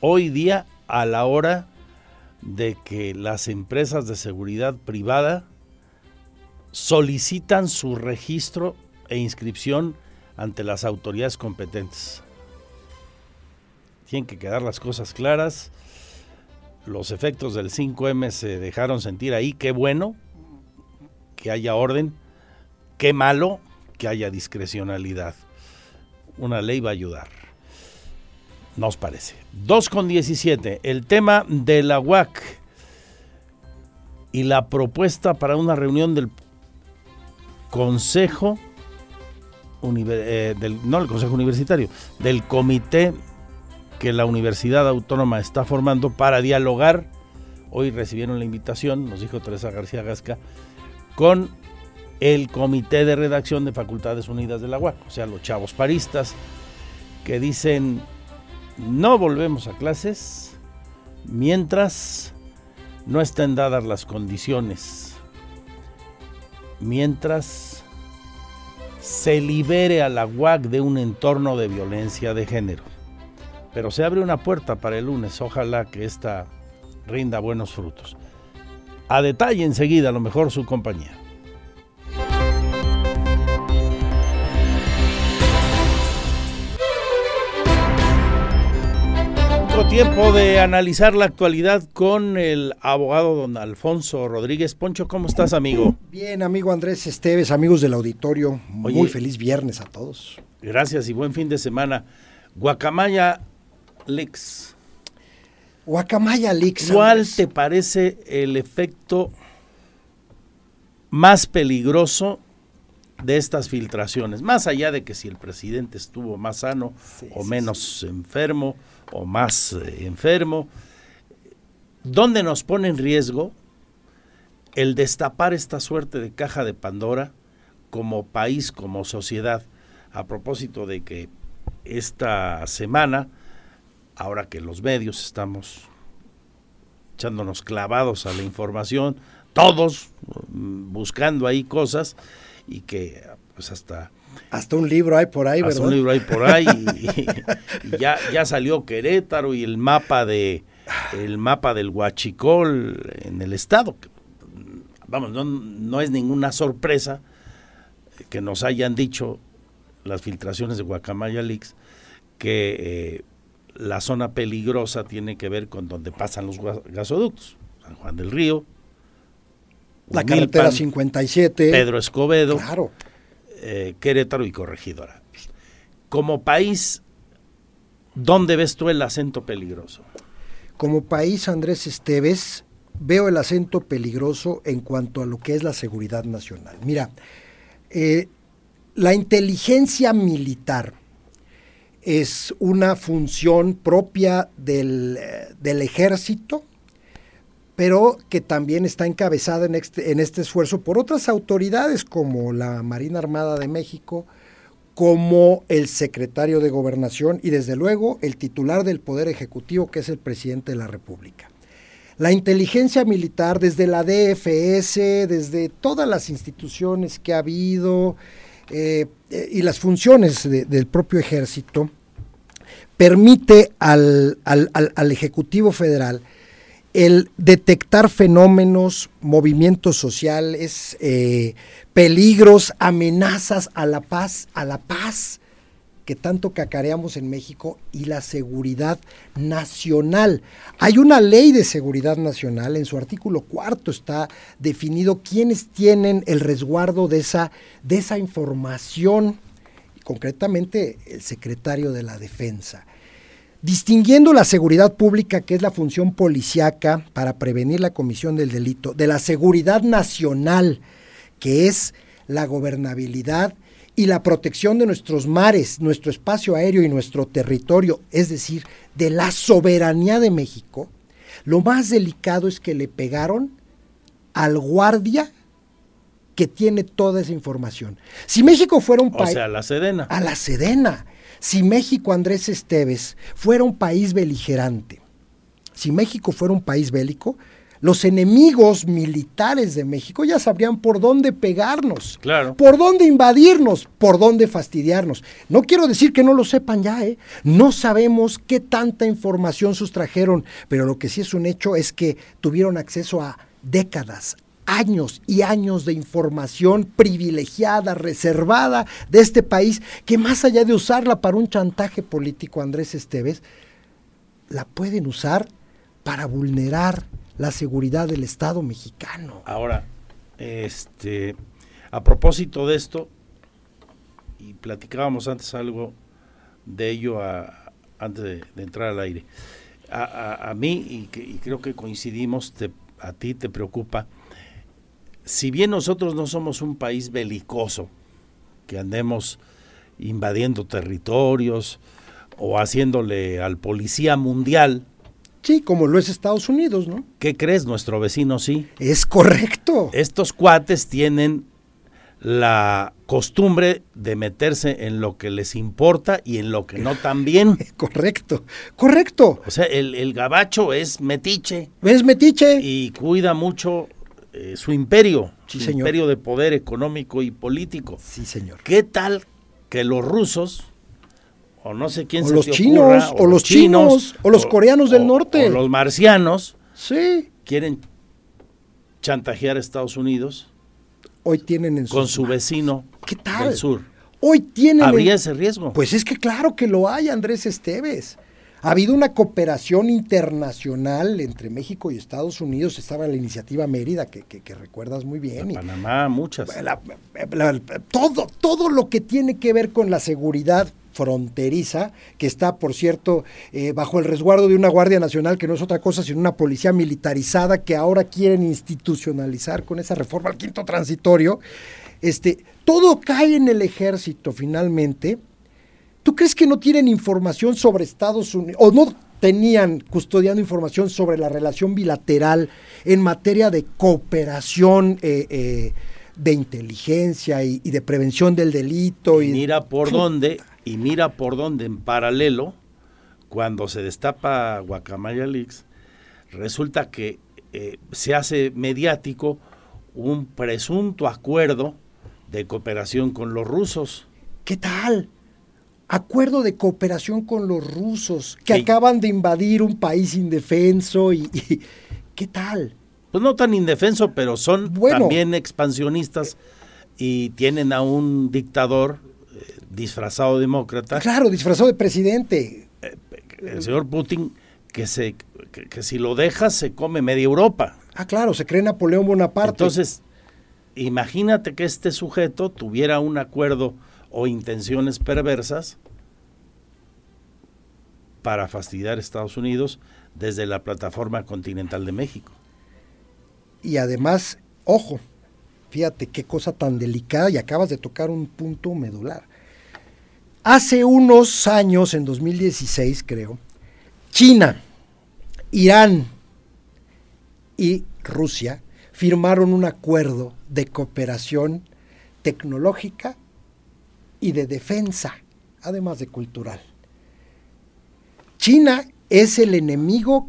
hoy día a la hora de que las empresas de seguridad privada solicitan su registro e inscripción ante las autoridades competentes. Tienen que quedar las cosas claras. Los efectos del 5M se dejaron sentir ahí. Qué bueno que haya orden. Qué malo que haya discrecionalidad. Una ley va a ayudar. Nos parece. 2 con 17. El tema de la UAC y la propuesta para una reunión del Consejo, eh, no el Consejo Universitario, del comité que la Universidad Autónoma está formando para dialogar. Hoy recibieron la invitación, nos dijo Teresa García Gasca, con el Comité de Redacción de Facultades Unidas de la UAC, o sea, los chavos paristas, que dicen, no volvemos a clases mientras no estén dadas las condiciones mientras se libere a la UAC de un entorno de violencia de género. Pero se abre una puerta para el lunes, ojalá que esta rinda buenos frutos. A detalle enseguida, a lo mejor su compañía. Tiempo de analizar la actualidad con el abogado don Alfonso Rodríguez. Poncho, ¿cómo estás, amigo? Bien, amigo Andrés Esteves, amigos del auditorio. muy feliz viernes a todos. Gracias y buen fin de semana. Guacamaya Leaks. Guacamaya Leaks. ¿Cuál te parece el efecto más peligroso de estas filtraciones? Más allá de que si el presidente estuvo más sano o menos enfermo o más eh, enfermo, ¿dónde nos pone en riesgo el destapar esta suerte de caja de Pandora como país, como sociedad? A propósito de que esta semana, ahora que los medios estamos echándonos clavados a la información, todos mm, buscando ahí cosas y que pues hasta hasta un libro hay por ahí, Hasta un libro hay por ahí y, ya, ya salió Querétaro y el mapa de el mapa del Huachicol en el estado. Vamos, no, no es ninguna sorpresa que nos hayan dicho las filtraciones de Guacamaya Leaks que eh, la zona peligrosa tiene que ver con donde pasan los gasoductos. San Juan del Río, la carretera 57, Pedro Escobedo. Claro eh, Querétaro y Corregidora. Como país, ¿dónde ves tú el acento peligroso? Como país, Andrés Esteves, veo el acento peligroso en cuanto a lo que es la seguridad nacional. Mira, eh, la inteligencia militar es una función propia del, eh, del ejército, pero que también está encabezada en este, en este esfuerzo por otras autoridades como la Marina Armada de México, como el secretario de Gobernación y desde luego el titular del Poder Ejecutivo, que es el presidente de la República. La inteligencia militar, desde la DFS, desde todas las instituciones que ha habido eh, eh, y las funciones del propio ejército, permite al, al Ejecutivo Federal el detectar fenómenos, movimientos sociales, eh, peligros, amenazas a la paz, a la paz que tanto cacareamos en México y la seguridad nacional. Hay una ley de seguridad nacional, en su artículo cuarto está definido quiénes tienen el resguardo de esa, de esa información, concretamente el secretario de la Defensa distinguiendo la seguridad pública, que es la función policiaca para prevenir la comisión del delito, de la seguridad nacional, que es la gobernabilidad y la protección de nuestros mares, nuestro espacio aéreo y nuestro territorio, es decir, de la soberanía de México, Lo más delicado es que le pegaron al guardia que tiene toda esa información. Si México fuera un O país... sea, la Sedena. A la Sedena. Si México, Andrés Esteves, fuera un país beligerante, si México fuera un país bélico, los enemigos militares de México ya sabrían por dónde pegarnos, Claro. por dónde invadirnos, por dónde fastidiarnos. No quiero decir que no lo sepan ya, ¿eh? No sabemos qué tanta información sustrajeron, pero lo que sí es un hecho es que tuvieron acceso a décadas, años y años de información privilegiada, reservada de este país, que más allá de usarla para un chantaje político, Andrés Esteves, la pueden usar para vulnerar la seguridad del Estado mexicano. Ahora, este, a propósito de esto, y platicábamos antes algo de ello a- antes de, entrar al aire. A, a- mí, y, que- creo que coincidimos, te- a ti te preocupa, si bien nosotros no somos un país belicoso, que andemos invadiendo territorios o haciéndole al policía mundial, Sí, como lo es Estados Unidos, ¿no? ¿Qué crees? Nuestro vecino sí. Es correcto. Estos cuates tienen la costumbre de meterse en lo que les importa y en lo que no también. Correcto, correcto. O sea, el, el gabacho es metiche. ¿Ves, metiche? Y cuida mucho eh, su imperio, Sí, su imperio de poder económico y político. Sí, señor. ¿Qué tal que los rusos, o no sé quién O se los te chinos, ocurra, o los chinos, o los coreanos del norte. o los marcianos, Sí. quieren chantajear a Estados Unidos Hoy tienen en con su vecino ¿Qué tal? del sur? Hoy tienen. ¿Habría ese riesgo? Pues es que claro que lo hay, Andrés Esteves. Ha habido una cooperación internacional entre México y Estados Unidos. Estaba la iniciativa Mérida, que, que- que recuerdas muy bien. y- Panamá, muchas. la- la- todo, todo lo que tiene que ver con la seguridad fronteriza, que está, por cierto, eh, bajo el resguardo de una Guardia Nacional, que no es otra cosa sino una policía militarizada que ahora quieren institucionalizar con esa reforma al quinto transitorio. Este, todo cae en el ejército finalmente. ¿Tú crees que no tienen información sobre Estados Unidos o no tenían custodiando información sobre la relación bilateral en materia de cooperación eh, eh, de inteligencia y, y de prevención del delito? Y Y, mira por dónde, y mira por dónde en paralelo, cuando se destapa Guacamaya Leaks, resulta que eh, se hace mediático un presunto acuerdo de cooperación con los rusos. ¿Qué tal? Acuerdo de cooperación con los rusos que Sí. acaban de invadir un país indefenso y, y- ¿qué tal? Pues no tan indefenso, pero son Bueno. también expansionistas y tienen a un dictador eh, disfrazado demócrata, Claro, disfrazado de presidente. el señor Putin, que, se, que, que si lo dejas se come media Europa. Ah, claro, se cree Napoleón Bonaparte. Entonces, imagínate que este sujeto tuviera un acuerdo o intenciones perversas para fastidiar a Estados Unidos desde la plataforma continental de México. Y además, ojo, fíjate qué cosa tan delicada y acabas de tocar un punto medular. Hace unos años, en 2016 creo, China, Irán y Rusia firmaron un acuerdo de cooperación tecnológica y de defensa, además de cultural. China es el enemigo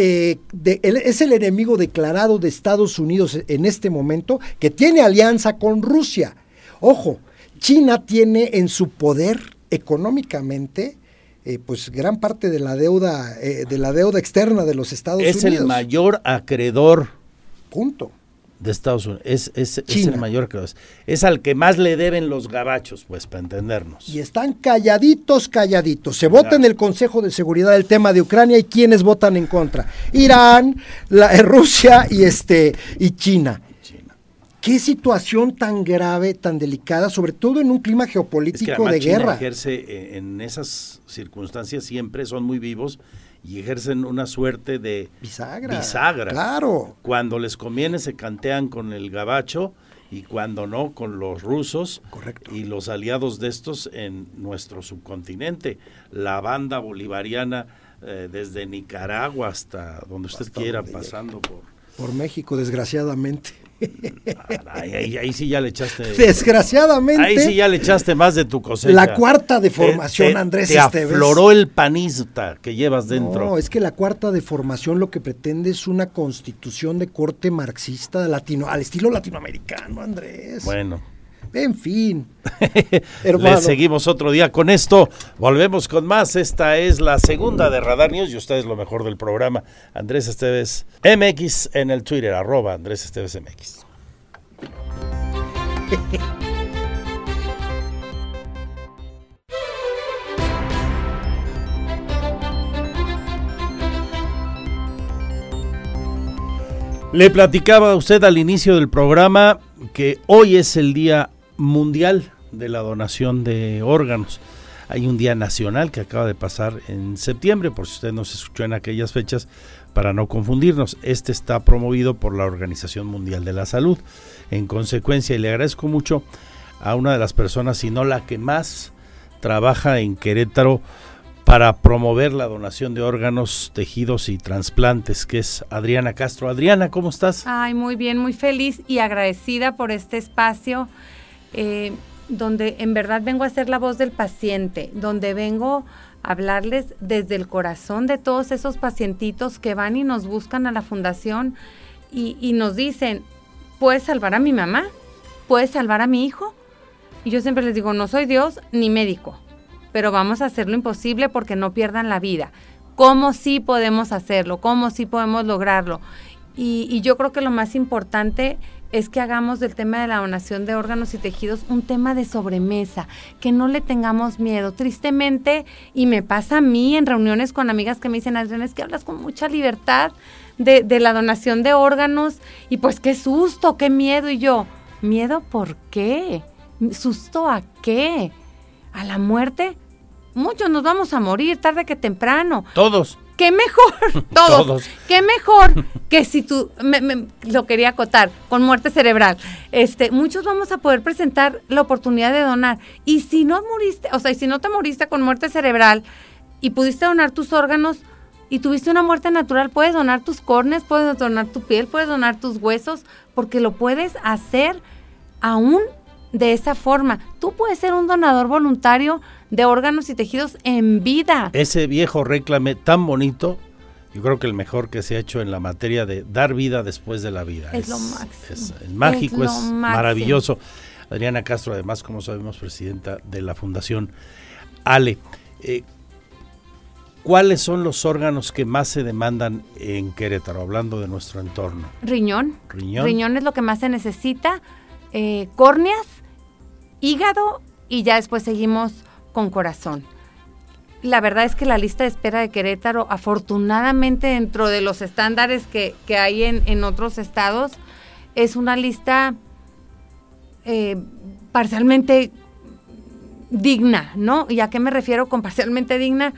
eh, de- el- es el enemigo declarado de Estados Unidos en este momento que tiene alianza con Rusia. Ojo, China tiene en su poder económicamente eh, pues gran parte de la deuda eh, de la deuda externa de los Estados es Unidos. el mayor acreedor Punto. De Estados Unidos. Es, es- es el mayor acreedor. Es al que más le deben los gabachos, pues, para entendernos. Y están calladitos, calladitos. Se vota en el Consejo de Seguridad el tema de Ucrania y quienes votan en contra. Irán, la, eh, Rusia y este y China. Qué situación tan grave, tan delicada, sobre todo en un clima Es que geopolítico además de China guerra. ejerce eh, en esas circunstancias siempre son muy vivos y ejercen una suerte de bisagra. bisagra. Claro. Cuando les conviene se cantean con el gabacho y cuando no con los rusos Correcto. y los aliados de estos en nuestro subcontinente. La banda bolivariana eh, desde Nicaragua hasta donde usted quiera, pasando por... Por México, desgraciadamente. Ahí, ahí, sí ya le echaste. Desgraciadamente. Ahí sí ya le echaste más de tu cosecha. La cuarta deformación, Andrés te afloró el panista que llevas dentro. No, es que la cuarta deformación lo que pretende es una constitución de corte marxista latino, al estilo latinoamericano, Andrés. Bueno. En fin. Le seguimos otro día con esto. Volvemos con más. Esta es la segunda de Radar News y ustedes lo mejor del programa. Andrés Esteves MX en el Twitter, arroba Andrés Esteves MX. Le platicaba a usted al inicio del programa que hoy es el Día Mundial de la Donación de Órganos. Hay un día nacional que acaba de pasar en septiembre, por si usted no se escuchó en aquellas fechas, para no confundirnos. Este está promovido por la Organización Mundial de la Salud. En consecuencia, y le agradezco mucho a una de las personas, si no la que más trabaja en Querétaro, para promover la donación de órganos, tejidos y trasplantes, que es Adriana Castro. Adriana, ¿cómo estás? Ay, muy bien, muy feliz y agradecida por este espacio eh, donde en verdad vengo a ser la voz del paciente, donde vengo a hablarles desde el corazón de todos esos pacientitos que van y nos buscan a la fundación y, y nos dicen, ¿puedes salvar a mi mamá? ¿Puedes salvar a mi hijo? Y yo siempre les digo, no soy Dios ni médico pero vamos a hacer lo imposible porque no pierdan la vida. ¿Cómo sí podemos hacerlo? ¿Cómo sí podemos lograrlo? Y, yo creo que lo más importante es que hagamos del tema de la donación de órganos y tejidos un tema de sobremesa, que no le tengamos miedo. Tristemente, y me pasa a mí en reuniones con amigas que me dicen, Adriana, es que hablas con mucha libertad de, la donación de órganos, y pues qué susto, qué miedo. Y yo, ¿miedo por qué? ¿Susto a qué? a la muerte, muchos nos vamos a morir tarde que temprano. Todos. ¿Qué mejor? Todos. ¿Qué mejor que si tú, me, lo quería acotar, con muerte cerebral? Este, muchos vamos a poder presentar la oportunidad de donar. Y si no moriste, o sea, y si no te moriste con muerte cerebral y pudiste donar tus órganos y tuviste una muerte natural, puedes donar tus córneas, puedes donar tu piel, puedes donar tus huesos, porque lo puedes hacer aún de esa forma. Tú puedes ser un donador voluntario de órganos y tejidos en vida. Ese viejo reclame tan bonito, yo creo que el mejor que se ha hecho en la materia de dar vida después de la vida. Es, lo máximo. Es, mágico, es, maravilloso. Adriana Castro, además, como sabemos, presidenta de la Fundación Ale. Eh, ¿Cuáles son los órganos que más se demandan en Querétaro, hablando de nuestro entorno? Riñón. Riñón. Riñón es lo que más se necesita. Eh, córneas hígado y ya después seguimos con corazón. La verdad es que la lista de espera de Querétaro, afortunadamente dentro de los estándares que, hay en, otros estados, es una lista eh, parcialmente digna, ¿no? ¿Y a qué me refiero con parcialmente digna?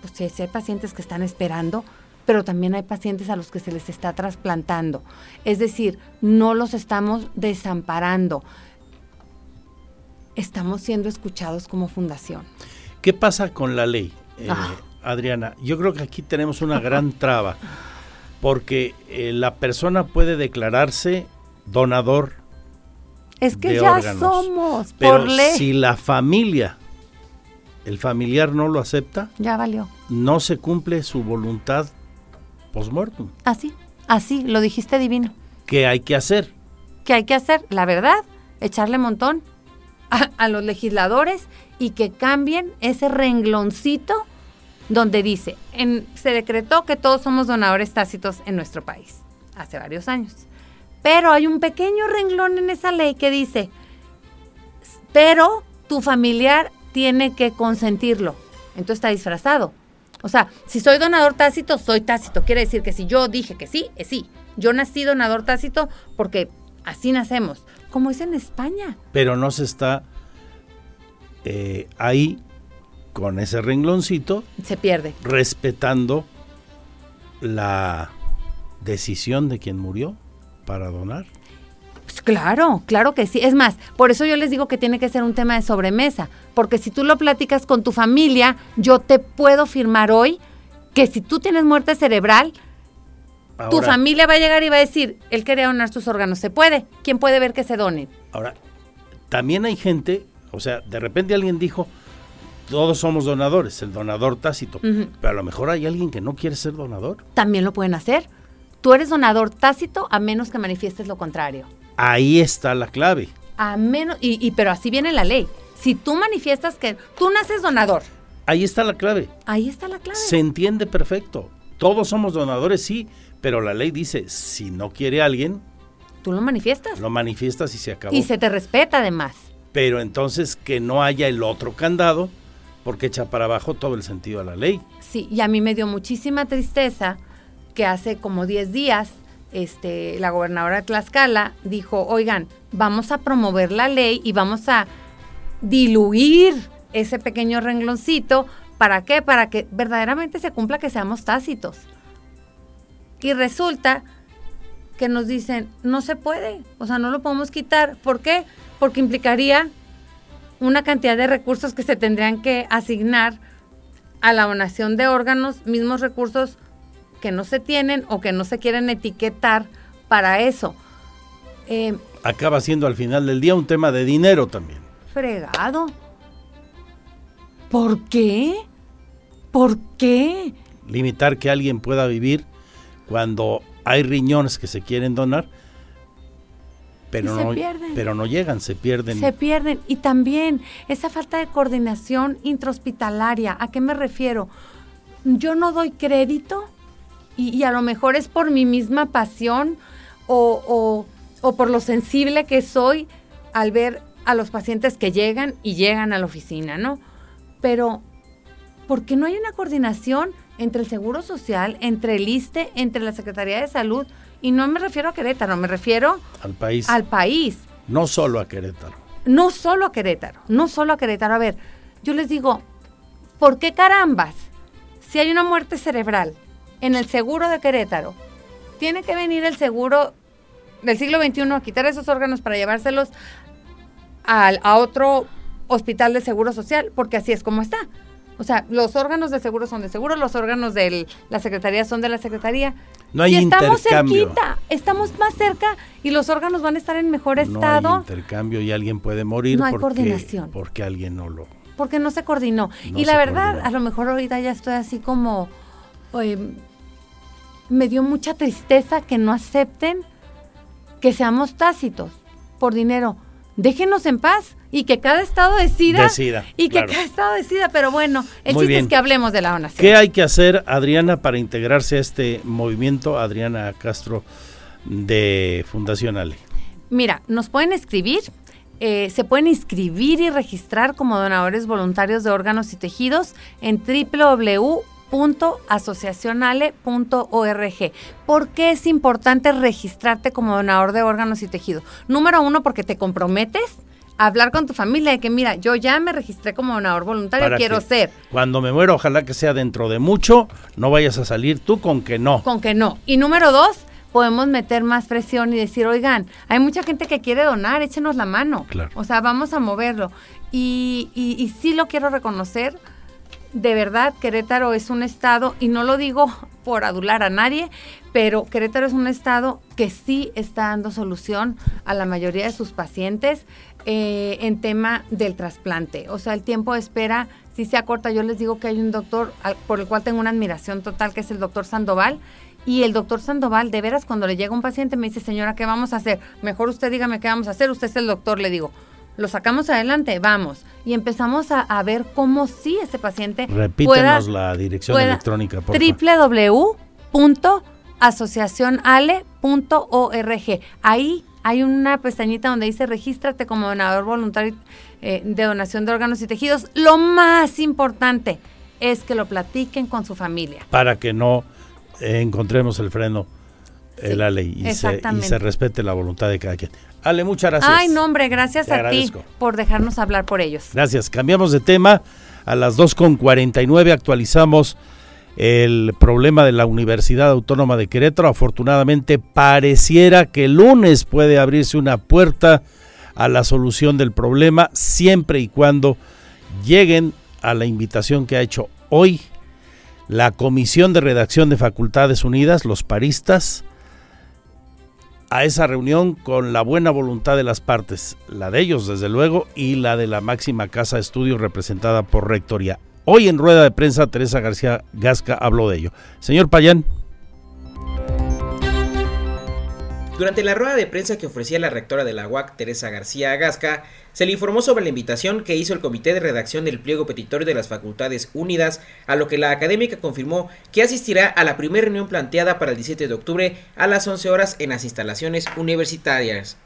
Pues sí, hay pacientes que están esperando, pero también hay pacientes a los que se les está trasplantando. Es decir, no los estamos desamparando estamos siendo escuchados como fundación. ¿Qué pasa con la ley, eh, ah. Adriana? Yo creo que aquí tenemos una gran traba, porque eh, la persona puede declararse donador. Es que ya somos, pero por ley. si la familia, el familiar no lo acepta, ya valió. No se cumple su voluntad post-mortem. Así, así, lo dijiste divino. ¿Qué hay que hacer? ¿Qué hay que hacer? La verdad, echarle montón a, los legisladores y que cambien ese rengloncito donde dice, en, se decretó que todos somos donadores tácitos en nuestro país, hace varios años. Pero hay un pequeño renglón en esa ley que dice, pero tu familiar tiene que consentirlo. Entonces está disfrazado. O sea, si soy donador tácito, soy tácito. Quiere decir que si yo dije que sí, es sí. Yo nací donador tácito porque así nacemos como es en España. Pero no se está eh, ahí con ese rengloncito. Se pierde. Respetando la decisión de quien murió para donar. Pues claro, claro que sí. Es más, por eso yo les digo que tiene que ser un tema de sobremesa, porque si tú lo platicas con tu familia, yo te puedo firmar hoy que si tú tienes muerte cerebral, tu familia va a llegar y va a decir, él quería donar sus órganos. ¿Se puede? ¿Quién puede ver que se donen? Ahora, también hay gente, o sea, de repente alguien dijo, todos somos donadores, el donador tácito, pero a lo mejor hay alguien que no quiere ser donador. También lo pueden hacer. Tú eres donador tácito a menos que manifiestes lo contrario. Ahí está la clave. A menos, y, y- pero así viene la ley. Si tú manifiestas que tú naces donador, Ahí está la clave. ahí está la clave. Se entiende perfecto. Todos somos donadores, sí, pero la ley dice, si no quiere alguien, Tú lo manifiestas. lo manifiestas y se acabó. Y se te respeta además. Pero entonces que no haya el otro candado, porque echa para abajo todo el sentido de la ley. Sí, y a mí me dio muchísima tristeza que hace como 10 días este, la gobernadora de Tlaxcala dijo, oigan, vamos a promover la ley y vamos a diluir ese pequeño rengloncito. ¿Para qué? Para que verdaderamente se cumpla que seamos tácitos. Y resulta que nos dicen, no se puede, o sea, no lo podemos quitar. ¿Por qué? Porque implicaría una cantidad de recursos que se tendrían que asignar a la donación de órganos, mismos recursos que no se tienen o que no se quieren etiquetar para eso. Eh, Acaba siendo al final del día un tema de dinero también. fregado. ¿Por qué? ¿Por qué? Limitar que alguien pueda vivir cuando hay riñones que se quieren donar, pero, no, pierden. pero no llegan, se pierden. Se pierden. Y también esa falta de coordinación intrahospitalaria. ¿A qué me refiero? Yo no doy crédito y, y a lo mejor es por mi misma pasión o, o- o por lo sensible que soy al ver a los pacientes que llegan y llegan a la oficina, ¿no? Pero, ¿por qué no hay una coordinación entre el Seguro Social, entre el ISTE, entre la Secretaría de Salud? Y no me refiero a Querétaro, me refiero al país. al país No solo a Querétaro. no solo a Querétaro, no solo a Querétaro. A ver, yo les digo, ¿por qué carambas? Si hay una muerte cerebral en el seguro de Querétaro, tiene que venir el seguro del siglo XXI a quitar esos órganos para llevárselos al- a otro hospital de seguro social, porque así es como está. O sea, los órganos de seguro son de seguro, los órganos de la secretaría son de la secretaría. No hay si estamos intercambio. cerquita, estamos más cerca y los órganos van a estar en mejor No hay estado. intercambio y alguien puede morir No hay porque, coordinación. porque alguien no lo... porque no se coordinó. No y la verdad, coordinó. a lo mejor ahorita ya estoy así como... eh, me dio mucha tristeza que no acepten que seamos tácitos por dinero. Déjenos en paz y que cada estado decida. Decida, Y que claro. cada estado decida, pero bueno, el Muy chiste bien. es que hablemos de la donación. ¿Qué hay que hacer, Adriana, para integrarse a este movimiento? Adriana Castro de Fundación Ale. Mira, nos pueden escribir, eh, se pueden inscribir y registrar como donadores voluntarios de órganos y tejidos en www.asociacionale.org. ¿Por qué es importante registrarte como donador de órganos y tejidos? Número uno, porque te comprometes hablar con tu familia de que, mira, yo ya me registré como donador voluntario, Para quiero ser. Cuando me muera, ojalá que sea dentro de mucho, no vayas a salir tú con que no. Con que no. Y número dos, podemos meter más presión y decir, oigan, hay mucha gente que quiere donar, échenos la mano. Claro. O sea, vamos a moverlo. Y, y, y sí lo quiero reconocer. De verdad, Querétaro es un estado, y no lo digo por adular a nadie, pero Querétaro es un estado que sí está dando solución a la mayoría de sus pacientes eh, en tema del trasplante. O sea, el tiempo de espera sí se acorta. Yo les digo que hay un doctor al- por el cual tengo una admiración total, que es el doctor Sandoval. Y el doctor Sandoval, de veras, cuando le llega un paciente, me dice, señora, ¿qué vamos a hacer? Mejor usted dígame qué vamos a hacer. Usted es el doctor, le digo. Lo sacamos adelante, vamos. Y empezamos a, a ver cómo sí ese paciente Repítenos pueda- la dirección pueda- electrónica, por favor. www.asociacionale.org. Ahí hay una pestañita donde dice regístrate como donador voluntario eh, de donación de órganos y tejidos. Lo más importante es que lo platiquen con su familia. Para que no eh, encontremos el freno en Sí, la ley y se, y exactamente. se respete la voluntad de cada quien. Ale, muchas gracias. Ay, no, hombre, gracias Te a ti por dejarnos hablar por ellos. Gracias. Cambiamos de tema. A las 2.49 actualizamos el problema de la Universidad Autónoma de Querétaro. Afortunadamente pareciera que el lunes puede abrirse una puerta a la solución del problema siempre y cuando lleguen a la invitación que ha hecho hoy la Comisión de Redacción de Facultades Unidas, los paristas, a esa reunión con la buena voluntad de las partes, la de ellos desde luego y la de la máxima casa de estudios representada por Rectoría. Hoy en rueda de prensa Teresa García Gasca habló de ello. Señor Payán. Durante la rueda de prensa que ofrecía la rectora de la UAC, Teresa García Agasca, se le informó sobre la invitación que hizo el Comité de Redacción del Pliego Petitorio de las Facultades Unidas, a lo que la académica confirmó que asistirá a la primera reunión planteada para el 17 de octubre a las 11 horas en las instalaciones universitarias.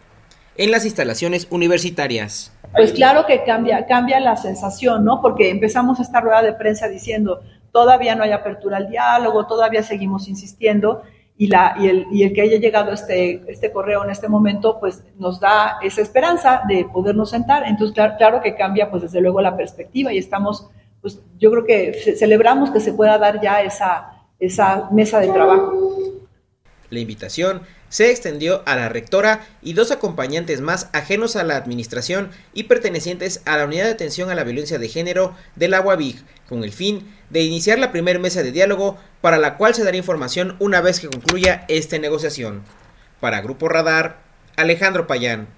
En las instalaciones universitarias. Pues claro que cambia, cambia la sensación, ¿no? Porque empezamos esta rueda de prensa diciendo, todavía no hay apertura al diálogo, todavía seguimos insistiendo y, la, y, el, y el que haya llegado este, este correo en este momento, pues nos da esa esperanza de podernos sentar. Entonces, claro, claro que cambia, pues desde luego la perspectiva y estamos, pues yo creo que celebramos que se pueda dar ya esa, esa mesa de trabajo. La invitación se extendió a la rectora y dos acompañantes más ajenos a la administración y pertenecientes a la Unidad de Atención a la Violencia de Género de la UABIG, con el fin de iniciar la primera mesa de diálogo para la cual se dará información una vez que concluya esta negociación. Para Grupo Radar, Alejandro Payán.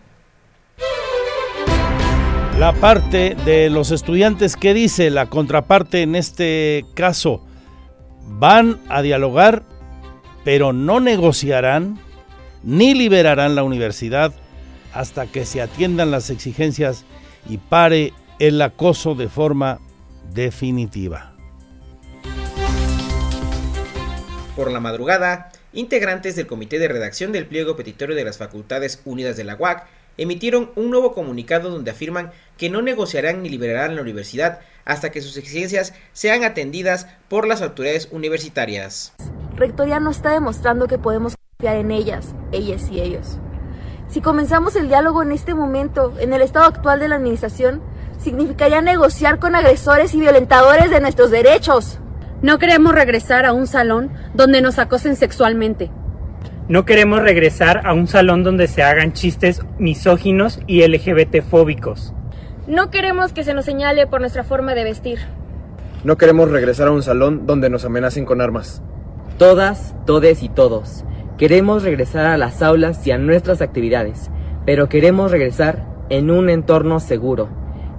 La parte de los estudiantes, ¿qué dice la contraparte en este caso? Van a dialogar pero no negociarán ni liberarán la universidad hasta que se atiendan las exigencias y pare el acoso de forma definitiva. Por la madrugada, integrantes del Comité de Redacción del Pliego Petitorio de las Facultades Unidas de la UAC emitieron un nuevo comunicado donde afirman que no negociarán ni liberarán la universidad hasta que sus exigencias sean atendidas por las autoridades universitarias. Rectoría no está demostrando que podemos confiar en ellas, ellas y ellos. Si comenzamos el diálogo en este momento, en el estado actual de la administración, significaría negociar con agresores y violentadores de nuestros derechos. No queremos regresar a un salón donde nos acosen sexualmente. No queremos regresar a un salón donde se hagan chistes misóginos y LGBTfóbicos. No queremos que se nos señale por nuestra forma de vestir. No queremos regresar a un salón donde nos amenacen con armas. Todas, todes y todos. Queremos regresar a las aulas y a nuestras actividades, pero queremos regresar en un entorno seguro.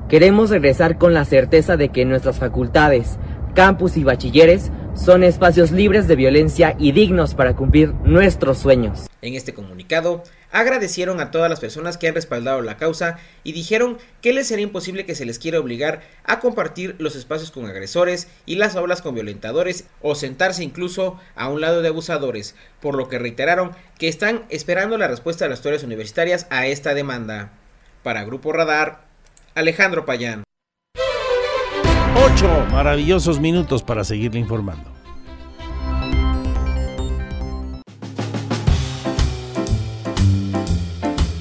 Queremos regresar con la certeza de que nuestras facultades, campus y bachilleres son espacios libres de violencia y dignos para cumplir nuestros sueños. En este comunicado, agradecieron a todas las personas que han respaldado la causa y dijeron que les será imposible que se les quiera obligar a compartir los espacios con agresores y las aulas con violentadores o sentarse incluso a un lado de abusadores, por lo que reiteraron que están esperando la respuesta de las autoridades universitarias a esta demanda. Para Grupo Radar, Alejandro Payán. Ocho maravillosos minutos para seguirle informando.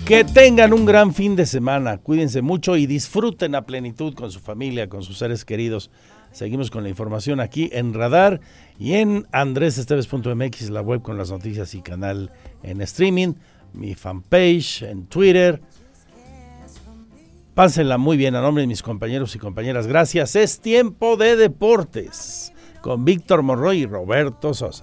Que tengan un gran fin de semana, cuídense mucho y disfruten a plenitud con su familia, con sus seres queridos. Seguimos con la información aquí en Radar y en andresesteves.mx, la web con las noticias y canal en streaming, mi fanpage en Twitter, Pásenla muy bien a nombre de mis compañeros y compañeras. Gracias. Es tiempo de deportes con Víctor Monroy y Roberto Sosa.